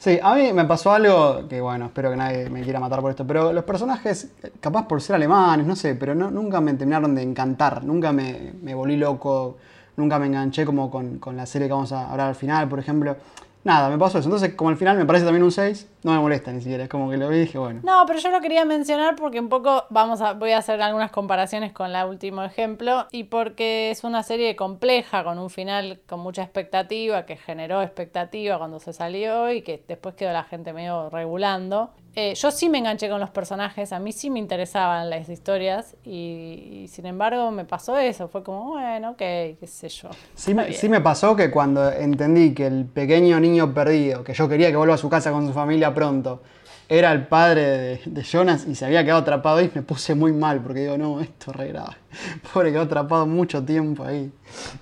Sí, a mí me pasó algo que, bueno, espero que nadie me quiera matar por esto, pero los personajes, capaz por ser alemanes, no sé, pero no, nunca me terminaron de encantar, nunca me, me volví loco, nunca me enganché como con, con la serie que vamos a hablar al final, por ejemplo. Nada, me pasó eso. Entonces, como al final me parece también un 6, no me molesta ni siquiera. Es como que lo vi y dije, bueno. No, pero yo lo quería mencionar porque un poco vamos a, voy a hacer algunas comparaciones con la último ejemplo y porque es una serie compleja con un final con mucha expectativa que generó expectativa cuando se salió y que después quedó la gente medio regulando. Eh, yo sí me enganché con los personajes, a mí sí me interesaban las historias y, y sin embargo me pasó eso, fue como, bueno, ok, qué sé yo. Sí me, bien. sí me pasó que cuando entendí que el pequeño niño perdido, que yo quería que vuelva a su casa con su familia pronto, era el padre de, de Jonas y se había quedado atrapado ahí, me puse muy mal porque digo, no, esto es re grave. [LAUGHS] Pobre, quedó atrapado mucho tiempo ahí.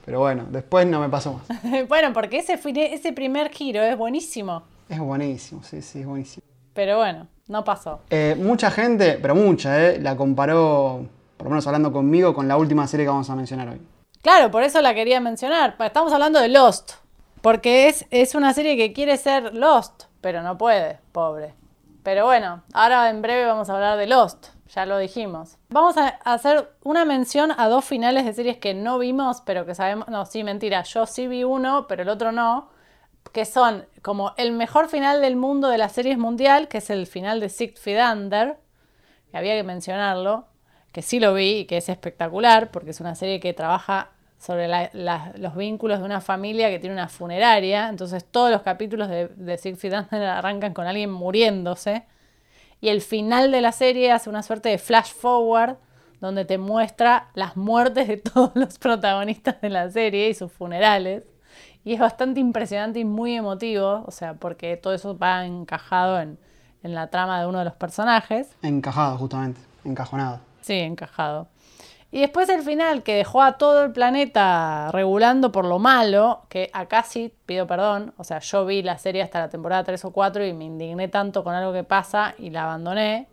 Pero bueno, después no me pasó más. [LAUGHS] bueno, porque ese, ese primer giro es buenísimo, Es buenísimo, sí, sí, es buenísimo. Pero bueno, no pasó. Eh, mucha gente, pero mucha, eh, la comparó, por lo menos hablando conmigo, con la última serie que vamos a mencionar hoy. Claro, por eso la quería mencionar. Estamos hablando de Lost. Porque es, es una serie que quiere ser Lost, pero no puede, pobre. Pero bueno, ahora en breve vamos a hablar de Lost. Ya lo dijimos. Vamos a hacer una mención a dos finales de series que no vimos, pero que sabemos. No, sí, mentira. Yo sí vi uno, pero el otro no. Que son como el mejor final del mundo de las series mundial, que es el final de Feet Under que había que mencionarlo, que sí lo vi y que es espectacular, porque es una serie que trabaja sobre los vínculos de una familia que tiene una funeraria, entonces todos los capítulos de, de Feet Under arrancan con alguien muriéndose, y el final de la serie hace una suerte de flash forward, donde te muestra las muertes de [LAUGHS] todos los protagonistas de la serie y sus funerales. Y es bastante impresionante y muy emotivo, o sea, porque todo eso va encajado en, en la trama de uno de los personajes. Encajado, justamente, encajonado. Sí, encajado. Y después el final, que dejó a todo el planeta regulando por lo malo, que acá sí pido perdón. O sea, yo vi la serie hasta la temporada 3 o 4 y me indigné tanto con algo que pasa y la abandoné,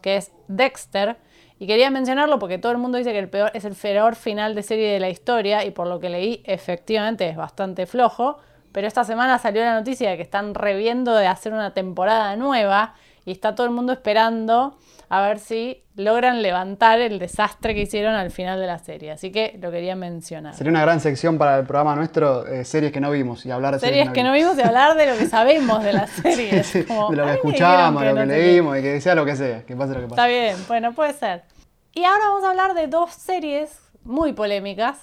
que es Dexter. Y quería mencionarlo porque todo el mundo dice que el peor, es el peor final de serie de la historia y por lo que leí, efectivamente es bastante flojo. Pero esta semana salió la noticia de que están reviendo de hacer una temporada nueva y está todo el mundo esperando a ver si logran levantar el desastre que hicieron al final de la serie. Así que lo quería mencionar. Sería una gran sección para el programa nuestro, eh, series que no vimos y hablar de Series que no vimos y hablar de lo que sabemos de las [LAUGHS] series. Sí, Como, de lo "A que escuchamos, dijeron lo que no sé qué". leímos, y que sea lo que sea, que pase lo que Está pase. bien, bueno, puede ser. Y ahora vamos a hablar de dos series muy polémicas,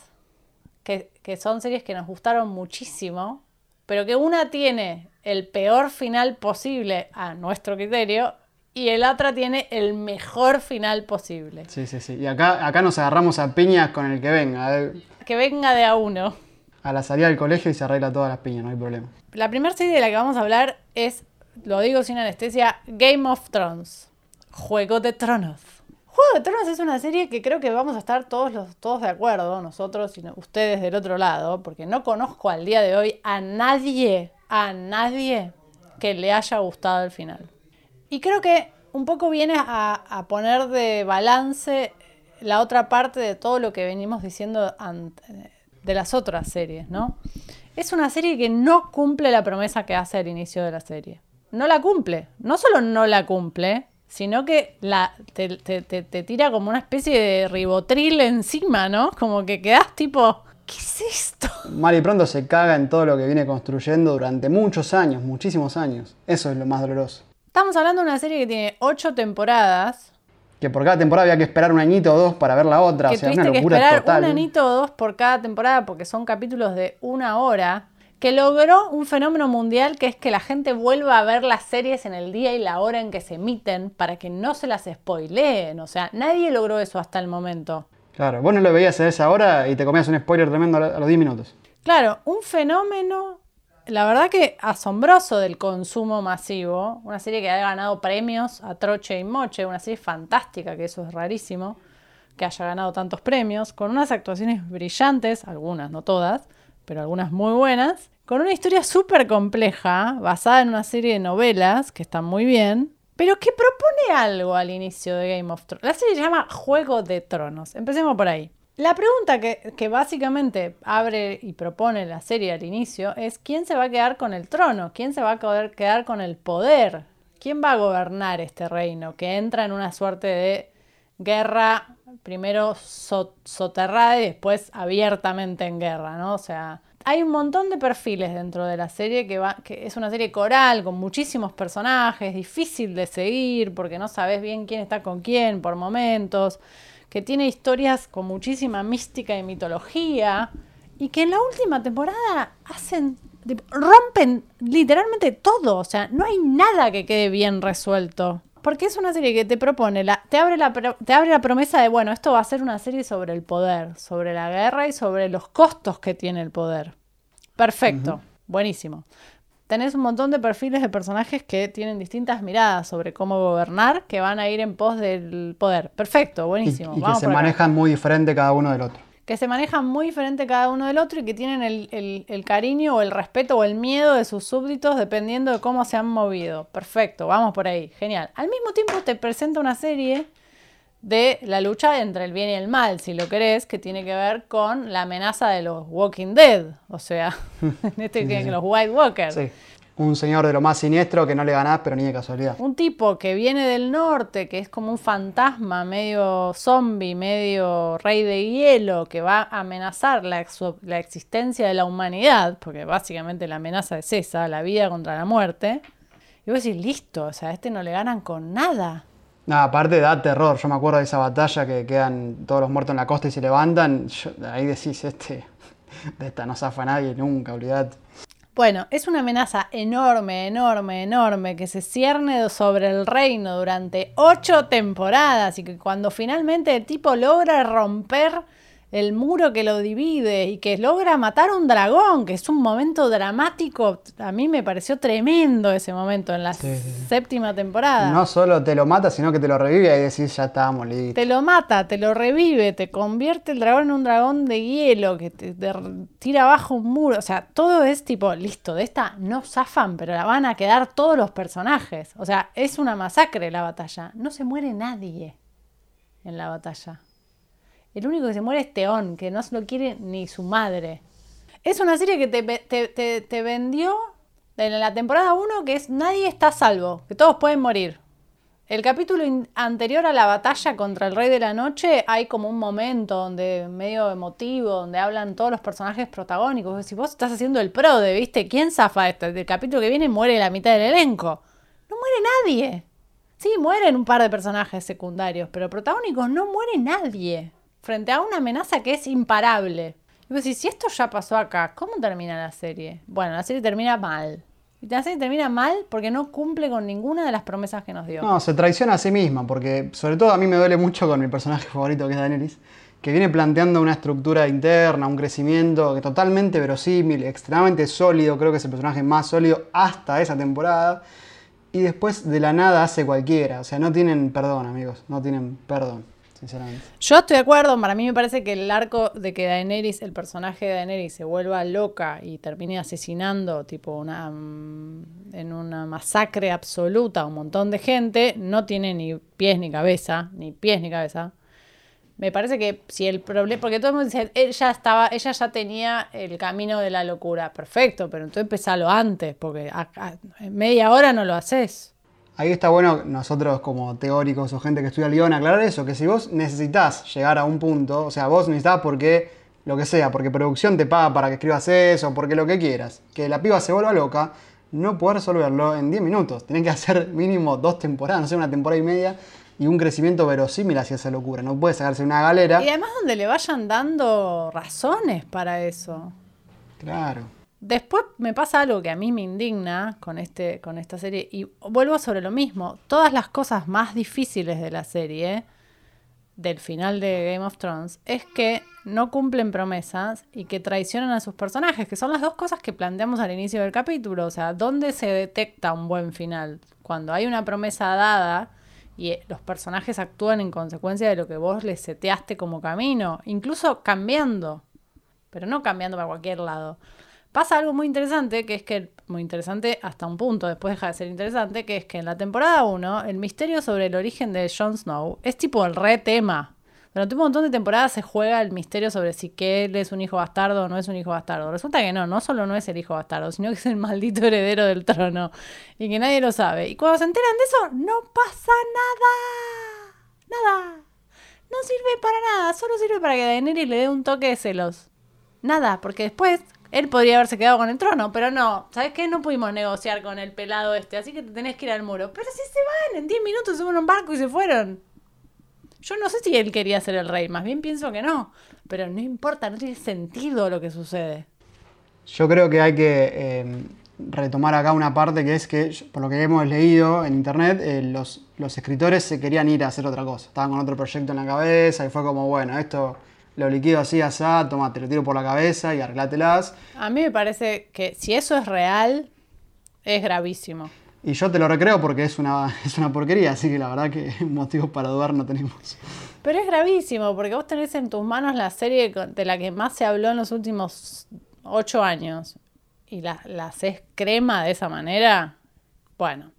que, que son series que nos gustaron muchísimo, pero que una tiene el peor final posible a nuestro criterio y el otra tiene el mejor final posible. Sí, sí, sí. Y acá, acá nos agarramos a piñas con el que venga. eh. Que venga de a uno. A la salida del colegio y se arregla todas las piñas, no hay problema. La primera serie de la que vamos a hablar es, lo digo sin anestesia, Game of Thrones. Juego de Tronos. Juego de Tronos es una serie que creo que vamos a estar todos, los, todos de acuerdo, nosotros y ustedes del otro lado, porque no conozco al día de hoy a nadie, a nadie que le haya gustado el final. Y creo que un poco viene a, a poner de balance la otra parte de todo lo que venimos diciendo de las otras series, ¿no? Es una serie que no cumple la promesa que hace al inicio de la serie. No la cumple. No solo no la cumple, sino que la, te, te- te- te tira como una especie de ribotril encima, ¿no? Como que quedás tipo, ¿qué es esto? Mal y pronto se caga en todo lo que viene construyendo durante muchos años, muchísimos años. Eso es lo más doloroso. Estamos hablando de una serie que tiene ocho temporadas, Que por cada temporada había que esperar un añito o dos para ver la otra. que o sea, tuviste una que locura esperar total. un anito o dos por cada temporada porque son capítulos de una hora, que logró un fenómeno mundial que es que la gente vuelva a ver las series en el día y la hora en que se emiten para que no se las spoileen. O sea, nadie logró eso hasta el momento. Claro, vos no lo veías a esa hora y te comías un spoiler tremendo a los 10 minutos. Claro, un fenómeno, la verdad que asombroso del consumo masivo. Una serie que ha ganado premios a troche y moche, una serie fantástica, que eso es rarísimo, que haya ganado tantos premios, con unas actuaciones brillantes, algunas, no todas, pero algunas muy buenas, con una historia súper compleja, basada en una serie de novelas que están muy bien, pero que propone algo al inicio de Game of Thrones. La serie se llama Juego de Tronos. Empecemos por ahí. La pregunta que, que básicamente abre y propone la serie al inicio es quién se va a quedar con el trono, quién se va a quedar con el poder, quién va a gobernar este reino, que entra en una suerte de guerra, primero so- soterrada y después abiertamente en guerra, ¿no? O sea, hay un montón de perfiles dentro de la serie que, va, que es una serie coral con muchísimos personajes, difícil de seguir porque no sabes bien quién está con quién por momentos, que tiene historias con muchísima mística y mitología y que en la última temporada hacen rompen literalmente todo, o sea, no hay nada que quede bien resuelto. Porque es una serie que te propone, la, te, abre la, te abre la promesa de, bueno, esto va a ser una serie sobre el poder, sobre la guerra y sobre los costos que tiene el poder. Perfecto, buenísimo. Tenés un montón de perfiles de personajes que tienen distintas miradas sobre cómo gobernar, que van a ir en pos del poder. Perfecto, buenísimo. y que vamos se manejan muy diferente cada uno del otro. Que se manejan muy diferente cada uno del otro y que tienen el, el- el cariño o el respeto o el miedo de sus súbditos dependiendo de cómo se han movido. Perfecto, vamos por ahí, genial. Al mismo tiempo te presenta una serie de la lucha entre el bien y el mal, si lo querés, que tiene que ver con la amenaza de los Walking Dead, o sea, [LAUGHS] en este que los White Walkers. Sí. Un señor de lo más siniestro que no le ganás, pero ni de casualidad. Un tipo que viene del norte, que es como un fantasma, medio zombie, medio rey de hielo, que va a amenazar la, la existencia de la humanidad, porque básicamente la amenaza es esa, la vida contra la muerte. Y vos decís, listo, o sea, a este no le ganan con nada. Nada, aparte da terror. Yo me acuerdo de esa batalla que quedan todos los muertos en la costa y se levantan. Yo- ahí decís, este, [LAUGHS] de esta no zafa nadie nunca, olvidate. Bueno, es una amenaza enorme, enorme, enorme que se cierne sobre el reino durante ocho temporadas y que cuando finalmente el tipo logra romper el muro que lo divide y que logra matar a un dragón, que es un momento dramático, a mí me pareció tremendo ese momento en la Sí, sí, sí. séptima temporada. No solo te lo mata, sino que te lo revive y decís, ya estábamos listos. Te lo mata, te lo revive, te convierte el dragón en un dragón de hielo que te, te tira abajo un muro. O sea, todo es tipo, listo, de esta no zafan, pero la van a quedar todos los personajes. O sea, es una masacre la batalla. No se muere nadie en la batalla. El único que se muere es Teón, que no se lo quiere ni su madre. Es una serie que te, ve- te- te- te vendió en la temporada 1 que es nadie está salvo, que todos pueden morir. El capítulo anterior a la batalla contra el Rey de la Noche hay como un momento donde medio emotivo, donde hablan todos los personajes protagónicos. Si vos estás haciendo el pro de, ¿viste? ¿Quién zafa esto? El capítulo que viene muere la mitad del elenco. No muere nadie. Sí, mueren un par de personajes secundarios, pero protagónicos no muere nadie. Frente a una amenaza que es imparable. Y decís, si esto ya pasó acá, ¿cómo termina la serie? Bueno, la serie termina mal. Y la serie termina mal porque no cumple con ninguna de las promesas que nos dio. No, se traiciona a sí misma, porque sobre todo a mí me duele mucho con mi personaje favorito, que es Daenerys, que viene planteando una estructura interna, un crecimiento que totalmente verosímil, extremadamente sólido, creo que es el personaje más sólido hasta esa temporada, y después de la nada hace cualquiera, o sea, no tienen perdón, amigos, no tienen perdón, sinceramente. Yo estoy de acuerdo, para mí me parece que el arco de que Daenerys, el personaje de Daenerys se vuelva loca y termine asesinando tipo una mm, en una masacre absoluta a un montón de gente, no tiene ni pies ni cabeza, ni pies ni cabeza. Me parece que si el problema, porque todo el mundo dice, ella estaba, ella ya tenía el camino de la locura, perfecto, pero entonces empezalo antes, porque en media hora no lo haces. Ahí está bueno nosotros como teóricos o gente que estudia el guion aclarar eso, que si vos necesitas llegar a un punto, o sea, vos necesitas porque lo que sea, porque producción te paga para que escribas eso, porque lo que quieras, que la piba se vuelva loca, no poder resolverlo en 10 minutos. Tenés que hacer [LAUGHS] mínimo dos temporadas, no sé, una temporada y media y un crecimiento verosímil hacia esa locura. No puede sacarse una galera. Y además donde le vayan dando razones para eso. Claro. Después me pasa algo que a mí me indigna con, este, con esta serie y vuelvo sobre lo mismo. Todas las cosas más difíciles de la serie, del final de Game of Thrones, es que no cumplen promesas y que traicionan a sus personajes, que son las dos cosas que planteamos al inicio del capítulo. O sea, ¿dónde se detecta un buen final? Cuando hay una promesa dada y eh, los personajes actúan en consecuencia de lo que vos les seteaste como camino, incluso cambiando, pero no cambiando para cualquier lado. Pasa algo muy interesante, que es que, muy interesante hasta un punto, después deja de ser interesante, que es que en la temporada 1, el misterio sobre el origen de Jon Snow es tipo el re tema. Durante un montón de temporadas se juega el misterio sobre si que es un hijo bastardo o no es un hijo bastardo. Resulta que no, no solo no es el hijo bastardo, sino que es el maldito heredero del trono y que nadie lo sabe. Y cuando se enteran de eso, no pasa nada. Nada. No sirve para nada, solo sirve para que Daenerys le dé un toque de celos. Nada, porque después él podría haberse quedado con el trono, pero no. ¿Sabes qué? No pudimos negociar con el pelado este, así que te tenés que ir al muro. Pero si se van, en 10 minutos se fueron un barco y se fueron. Yo no sé si él quería ser el rey, más bien pienso que no. Pero no importa, no tiene sentido lo que sucede. Yo creo que hay que eh, retomar acá una parte que es que, por lo que hemos leído en internet, eh, los, los escritores se querían ir a hacer otra cosa. Estaban con otro proyecto en la cabeza y fue como, bueno, esto lo liquido así, así, toma, te lo tiro por la cabeza y arreglátelas. A mí me parece que si eso es real, es gravísimo. Y yo te lo recreo porque es una, [LAUGHS] es una porquería, así que la verdad que [LAUGHS] motivos para dudar no tenemos. Pero es gravísimo, porque vos tenés en tus manos la serie de la que más se habló en los últimos ocho años y la, la haces crema de esa manera. Bueno,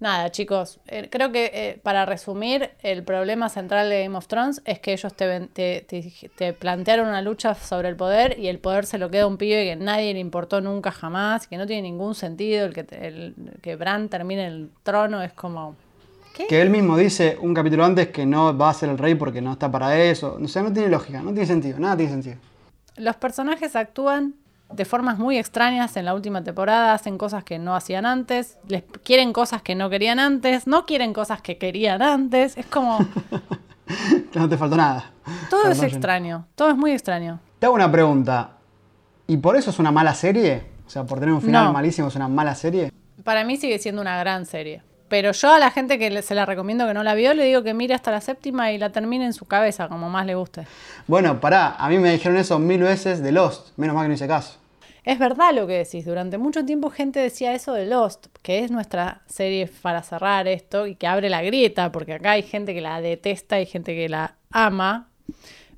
nada, chicos, eh, creo que eh, para resumir, el problema central de Game of Thrones es que ellos te, ven- te, te- te plantearon una lucha sobre el poder y el poder se lo queda a un pibe que nadie le importó nunca jamás, que no tiene ningún sentido, el que, te- el, que Bran termine el trono es como... ¿Qué? Que él mismo dice un capítulo antes que no va a ser el rey porque no está para eso. O sea, no tiene lógica, no tiene sentido, nada tiene sentido. Los personajes actúan de formas muy extrañas en la última temporada, hacen cosas que no hacían antes, les quieren cosas que no querían antes, no quieren cosas que querían antes, es como [LAUGHS] No te faltó nada. todo es Perdón, extraño, todo es muy extraño. Te hago una pregunta. ¿Y por eso es una mala serie? O sea, por tener un final No. malísimo es una mala serie. Para mí sigue siendo una gran serie. Pero yo a la gente que se la recomiendo que no la vio, le digo que mire hasta la séptima y la termine en su cabeza, como más le guste. Bueno, pará, a mí me dijeron eso mil veces de Lost, menos mal que no hice caso. Es verdad lo que decís. Durante mucho tiempo gente decía eso de Lost, que es nuestra serie para cerrar esto y que abre la grieta, porque acá hay gente que la detesta y gente que la ama.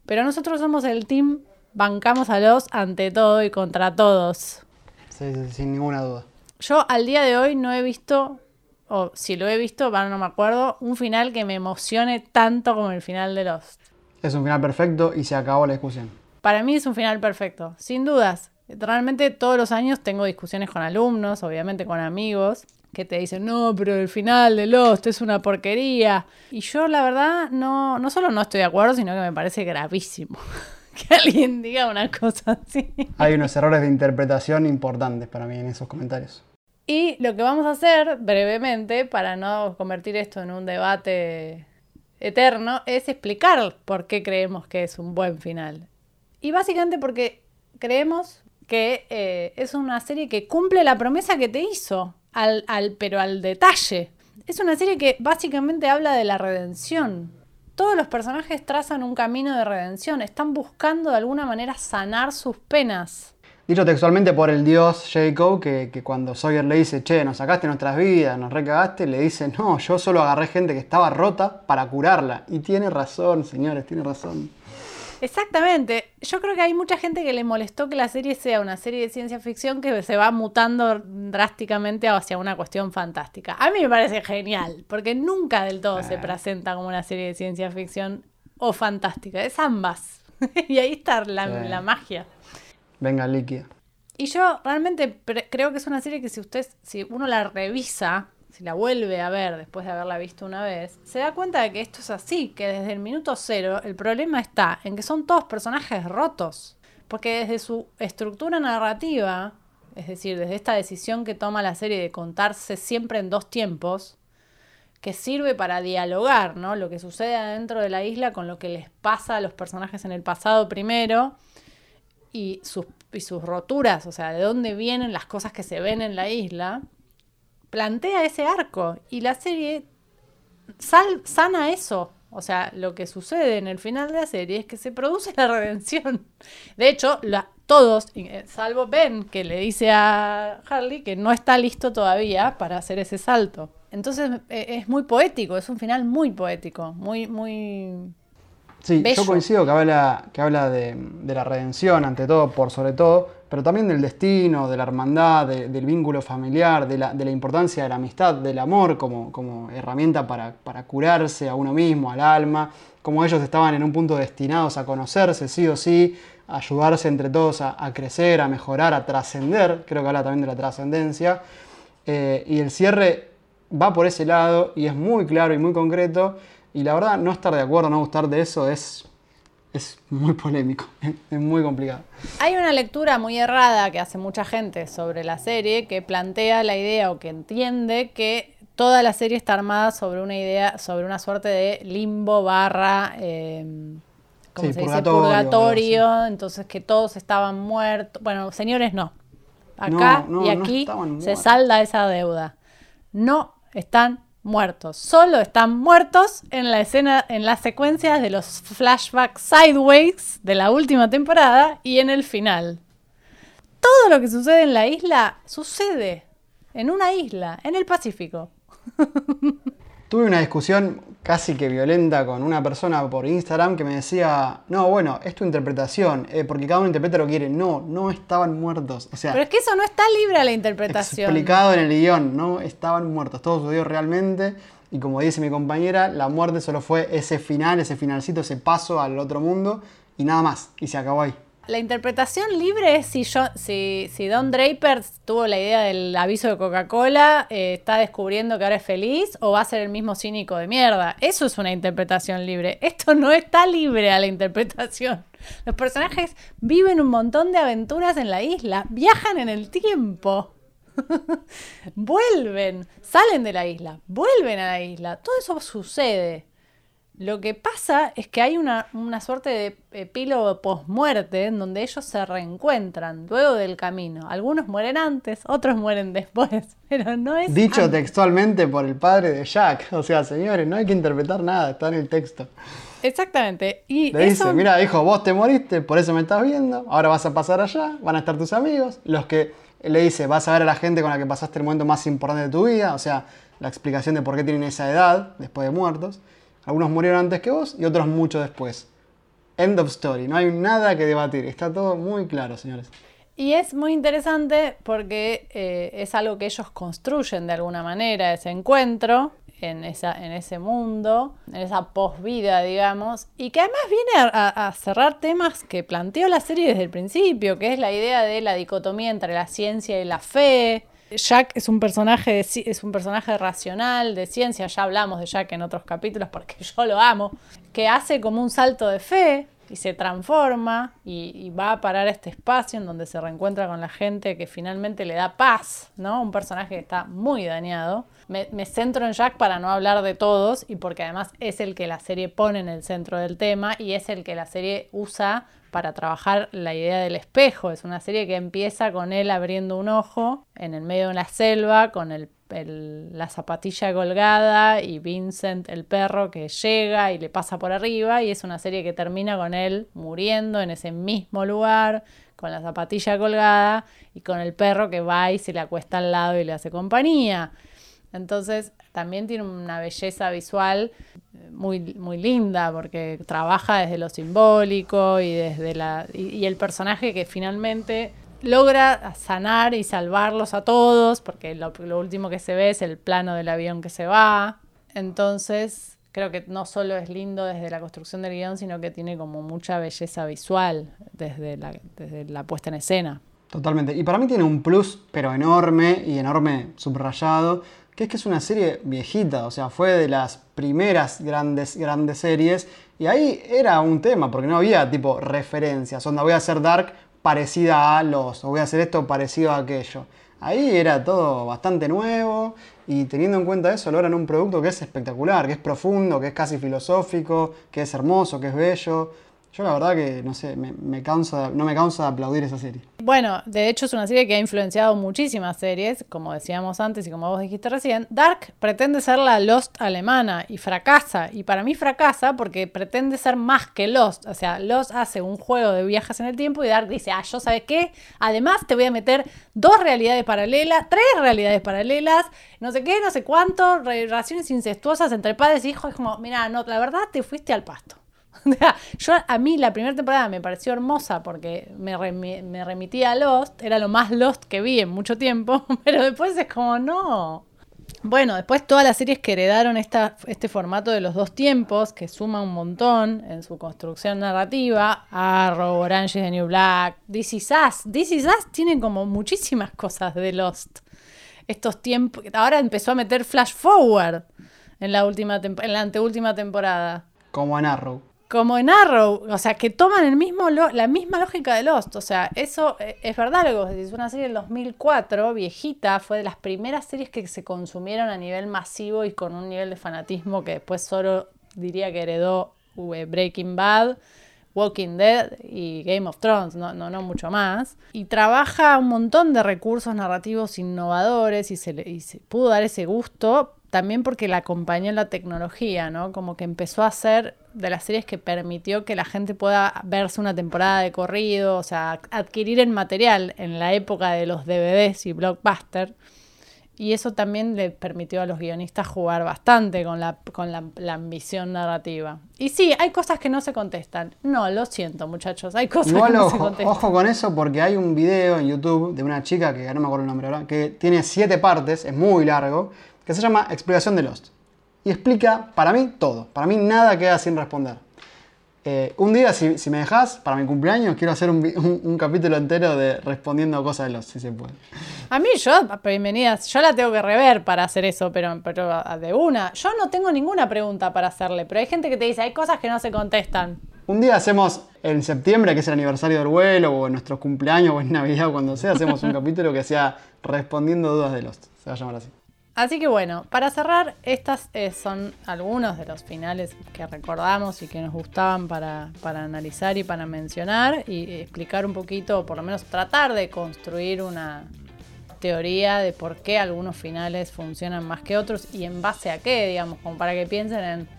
Pero nosotros somos el team, bancamos a Lost ante todo y contra todos. Sí, sí, sin ninguna duda. Yo al día de hoy no he visto, o si lo he visto, bueno, no me acuerdo, un final que me emocione tanto como el final de Lost. Es un final perfecto y se acabó la discusión. Para mí es un final perfecto, sin dudas. Realmente todos los años tengo discusiones con alumnos, obviamente con amigos, que te dicen, no, pero el final de Lost es una porquería. Y yo la verdad no, no solo no estoy de acuerdo, sino que me parece gravísimo [LAUGHS] que alguien diga una cosa así. Hay unos errores de interpretación importantes para mí en esos comentarios. Y lo que vamos a hacer brevemente, para no convertir esto en un debate eterno, es explicar por qué creemos que es un buen final. Y básicamente porque creemos que eh, es una serie que cumple la promesa que te hizo, al, al, pero al detalle. Es una serie que básicamente habla de la redención. Todos los personajes trazan un camino de redención, están buscando de alguna manera sanar sus penas. Dicho textualmente por el dios Jacob, que, que cuando Sawyer le dice, che, nos sacaste nuestras vidas, nos recagaste, le dice, no, yo solo agarré gente que estaba rota para curarla. Y tiene razón, señores, tiene razón. Exactamente. Yo creo que hay mucha gente que le molestó que la serie sea una serie de ciencia ficción que se va mutando drásticamente hacia una cuestión fantástica. A mí me parece genial, porque nunca del todo se presenta como una serie de ciencia ficción o fantástica. Es ambas. [LAUGHS] y ahí está la, Sí. la magia. Venga, líquida. Y yo realmente creo que es una serie que si usted, si uno la revisa, si la vuelve a ver después de haberla visto una vez, se da cuenta de que esto es así, que desde el minuto cero el problema está en que son todos personajes rotos. Porque desde su estructura narrativa, es decir, desde esta decisión que toma la serie de contarse siempre en dos tiempos, que sirve para dialogar, ¿no? Lo que sucede adentro de la isla con lo que les pasa a los personajes en el pasado primero y sus, roturas, o sea, de dónde vienen las cosas que se ven en la isla, plantea ese arco y la serie sana eso. O sea, lo que sucede en el final de la serie es que se produce la [LAUGHS] redención. De hecho, todos, eh, salvo Ben, que le dice a Harley que no está listo todavía para hacer ese salto. Entonces eh, es muy poético, es un final muy poético, muy, muy... Sí, Bello. yo coincido que habla, que habla de, de la redención ante todo, por sobre todo, pero también del destino, de la hermandad, de- del vínculo familiar, de la, de la importancia de la amistad, del amor como, como herramienta para, para curarse a uno mismo, al alma, como ellos estaban en un punto destinados a conocerse, sí o sí, a ayudarse entre todos a, a crecer, a mejorar, a trascender, creo que habla también de la trascendencia, eh, y el cierre va por ese lado y es muy claro y muy concreto, y la verdad no estar de acuerdo, no gustar de eso es, es muy polémico, [LAUGHS] es muy complicado. Hay una lectura muy errada que hace mucha gente sobre la serie que plantea la idea o que entiende que toda la serie está armada sobre una idea, sobre una suerte de limbo barra, eh, ¿cómo Sí, se dice? purgatorio, entonces que todos estaban muertos. Bueno, señores, no. Acá No, no, y aquí se salda esa deuda. No están muertos, solo están muertos en la escena, en las secuencias de los flashbacks sideways de la última temporada y en el final. Todo lo que sucede en la isla sucede en una isla, en el Pacífico. [LAUGHS] Tuve una discusión casi que violenta con una persona por Instagram que me decía, no, bueno, es tu interpretación, eh, porque cada uno interpreta lo que quiere. No, no estaban muertos. O sea, Pero es que eso no está libre a la interpretación. explicado en el guion, no estaban muertos. Todo sucedió realmente. Y como dice mi compañera, la muerte solo fue ese final, ese finalcito, ese paso al otro mundo y nada más. Y se acabó ahí. La interpretación libre es si, yo, si, si Don Draper tuvo la idea del aviso de Coca-Cola, eh, está descubriendo que ahora es feliz o va a ser el mismo cínico de mierda. Eso es una interpretación libre. Esto no está libre a la interpretación. Los personajes viven un montón de aventuras en la isla, viajan en el tiempo. [LAUGHS] vuelven, salen de la isla, vuelven a la isla. Todo eso sucede. Lo que pasa es que hay una, una suerte de epílogo post-muerte en donde ellos se reencuentran luego del camino. Algunos mueren antes, otros mueren después, [LAUGHS] pero no es... Dicho antes. textualmente por el padre de Jack. O sea, señores, no hay que interpretar nada, está en el texto. Exactamente. Y Le dice, eso- mira, hijo, vos te moriste, por eso me estás viendo, ahora vas a pasar allá, van a estar tus amigos, los que le dice, vas a ver a la gente con la que pasaste el momento más importante de tu vida, o sea, la explicación de por qué tienen esa edad después de muertos. Algunos murieron antes que vos y otros mucho después. End of story, no hay nada que debatir, está todo muy claro, señores. Y es muy interesante porque eh, es algo que ellos construyen de alguna manera, ese encuentro en, esa, en ese mundo, en esa posvida, digamos, y que además viene a, a- cerrar temas que planteó la serie desde el principio, que es la idea de la dicotomía entre la ciencia y la fe. Jack es un personaje de es un personaje racional de ciencia, ya hablamos de Jack en otros capítulos porque [LAUGHS] yo lo amo, que hace como un salto de fe y se transforma y, va a parar este espacio en donde se reencuentra con la gente que finalmente le da paz, ¿no? Un personaje que está muy dañado. Me, me centro en Jack para no hablar de todos y porque además es el que la serie pone en el centro del tema y es el que la serie usa para trabajar la idea del espejo. Es una serie que empieza con él abriendo un ojo en el medio de una selva con el la zapatilla colgada y Vincent el perro que llega y le pasa por arriba y es una serie que termina con él muriendo en ese mismo lugar con la zapatilla colgada y con el perro que va y se le acuesta al lado y le hace compañía. Entonces también tiene una belleza visual eh, muy, muy linda porque trabaja desde lo simbólico y desde la y el personaje que finalmente logra sanar y salvarlos a todos porque lo, último que se ve es el plano del avión que se va. Entonces creo que no solo es lindo desde la construcción del guion, sino que tiene como mucha belleza visual desde la, desde la puesta en escena. Totalmente. Y para mí tiene un plus, pero enorme y enorme subrayado, que es que es una serie viejita, o sea, fue de las primeras grandes, grandes series, y ahí era un tema, porque no había tipo referencias, onda voy a hacer Dark parecida a los, o voy a hacer esto parecido a aquello. Ahí era todo bastante nuevo y teniendo en cuenta eso logran un producto que es espectacular, que es profundo, que es casi filosófico, que es hermoso, que es bello. Yo la verdad que, no sé, me, me cansa, no me cansa de aplaudir esa serie. Bueno, de hecho es una serie que ha influenciado muchísimas series, como decíamos antes y como vos dijiste recién. Dark pretende ser la Lost alemana y fracasa. Y para mí fracasa porque pretende ser más que Lost. O sea, Lost hace un juego de viajes en el tiempo y Dark dice, ah, yo sabes qué, además te voy a meter dos realidades paralelas, tres realidades paralelas, no sé qué, no sé cuánto, relaciones incestuosas entre padres e hijos. Es como, mira, no, la verdad te fuiste al pasto. [LAUGHS] Yo a mí la primera temporada me pareció hermosa porque me, me remitía a Lost, era lo más Lost que vi en mucho tiempo, [LAUGHS] pero después es como no. Bueno, después todas las series que heredaron esta, este formato de los dos tiempos, que suma un montón en su construcción narrativa, Arrow, Orange is the New Black, This Is Us. This Is Us tiene como muchísimas cosas de Lost. Estos tiempos, ahora empezó a meter flash forward en la última en la anteúltima temporada. Como en Arrow. Como en Arrow, o sea, que toman el mismo lo- la misma lógica de Lost. O sea, eso eh, es verdad lo que vos decís. Una serie del 2004, viejita, fue de las primeras series que se consumieron a nivel masivo y con un nivel de fanatismo que después solo diría que heredó eh, Breaking Bad, Walking Dead y Game of Thrones, no, no, no mucho más. Y trabaja un montón de recursos narrativos innovadores y se, le, y se pudo dar ese gusto también porque la acompañó en la tecnología, ¿no? Como que empezó a ser de las series que permitió que la gente pueda verse una temporada de corrido, o sea, adquirir el material en la época de los DVDs y blockbuster. Y eso también le permitió a los guionistas jugar bastante con la, con la, la ambición narrativa. Y sí, hay cosas que no se contestan. No, lo siento, muchachos, hay cosas Igual que no se contestan. ojo con eso porque hay un video en YouTube de una chica que no me acuerdo el nombre ahora, que tiene siete partes, es muy largo, que se llama Explicación de Lost. Y explica para mí todo. Para mí nada queda sin responder. Eh, un día, si, si me dejas, para mi cumpleaños, quiero hacer un, vi- un- un capítulo entero de respondiendo cosas de Lost, si se puede. A mí yo, bienvenidas, yo la tengo que rever para hacer eso, pero, pero de una. Yo no tengo ninguna pregunta para hacerle, pero hay gente que te dice, hay cosas que no se contestan. Un día hacemos en septiembre, que es el aniversario del vuelo, o en nuestros cumpleaños, o en Navidad, o cuando sea, hacemos un [LAUGHS] capítulo que sea respondiendo dudas de Lost. Se va a llamar así. Así que bueno, para cerrar, estas eh, son algunos de los finales que recordamos y que nos gustaban para, para analizar y para mencionar y explicar un poquito, o por lo menos tratar de construir una teoría de por qué algunos finales funcionan más que otros y en base a qué, digamos, como para que piensen en,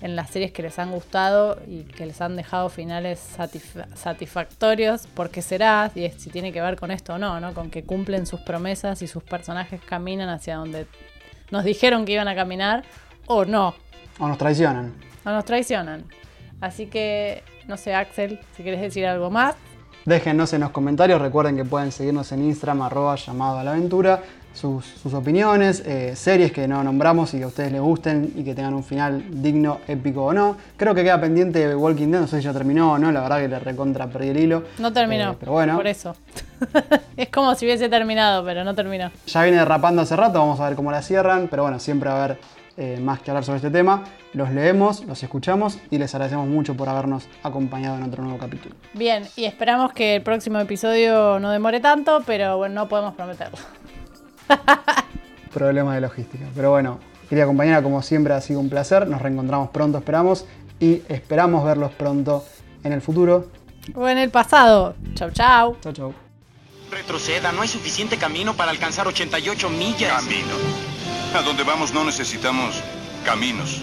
en las series que les han gustado y que les han dejado finales satisfa- satisfactorios, por qué será, es- si tiene que ver con esto o no, ¿no? Con que cumplen sus promesas y sus personajes caminan hacia donde nos dijeron que iban a caminar o no, O nos traicionan. o nos traicionan. Así que, no sé, Axel, si quieres decir algo más. Déjennos en los comentarios, recuerden que pueden seguirnos en Instagram, arroba llamado a la aventura, sus, sus opiniones, eh, series que no nombramos y que a ustedes les gusten y que tengan un final digno, épico o no. Creo que queda pendiente Walking Dead, no sé si ya terminó o no, la verdad que le recontra perdí el hilo. No terminó, Eh, pero bueno, por eso. [LAUGHS] es como si hubiese terminado, pero no terminó. ya viene derrapando hace rato, vamos a ver cómo la cierran, pero bueno, siempre va a haber eh, más que hablar sobre este tema. Los leemos, los escuchamos y les agradecemos mucho por habernos acompañado en otro nuevo capítulo. Bien, y esperamos que el próximo episodio no demore tanto, pero bueno, no podemos prometerlo. [LAUGHS] problemas de logística. Pero bueno, querida compañera, como siempre ha sido un placer. Nos reencontramos pronto, esperamos. Y esperamos verlos pronto en el futuro. O en el pasado. Chau, chau. Chau, chau. Retroceda, no hay suficiente camino para alcanzar 88 millas. Camino. A donde vamos no necesitamos caminos.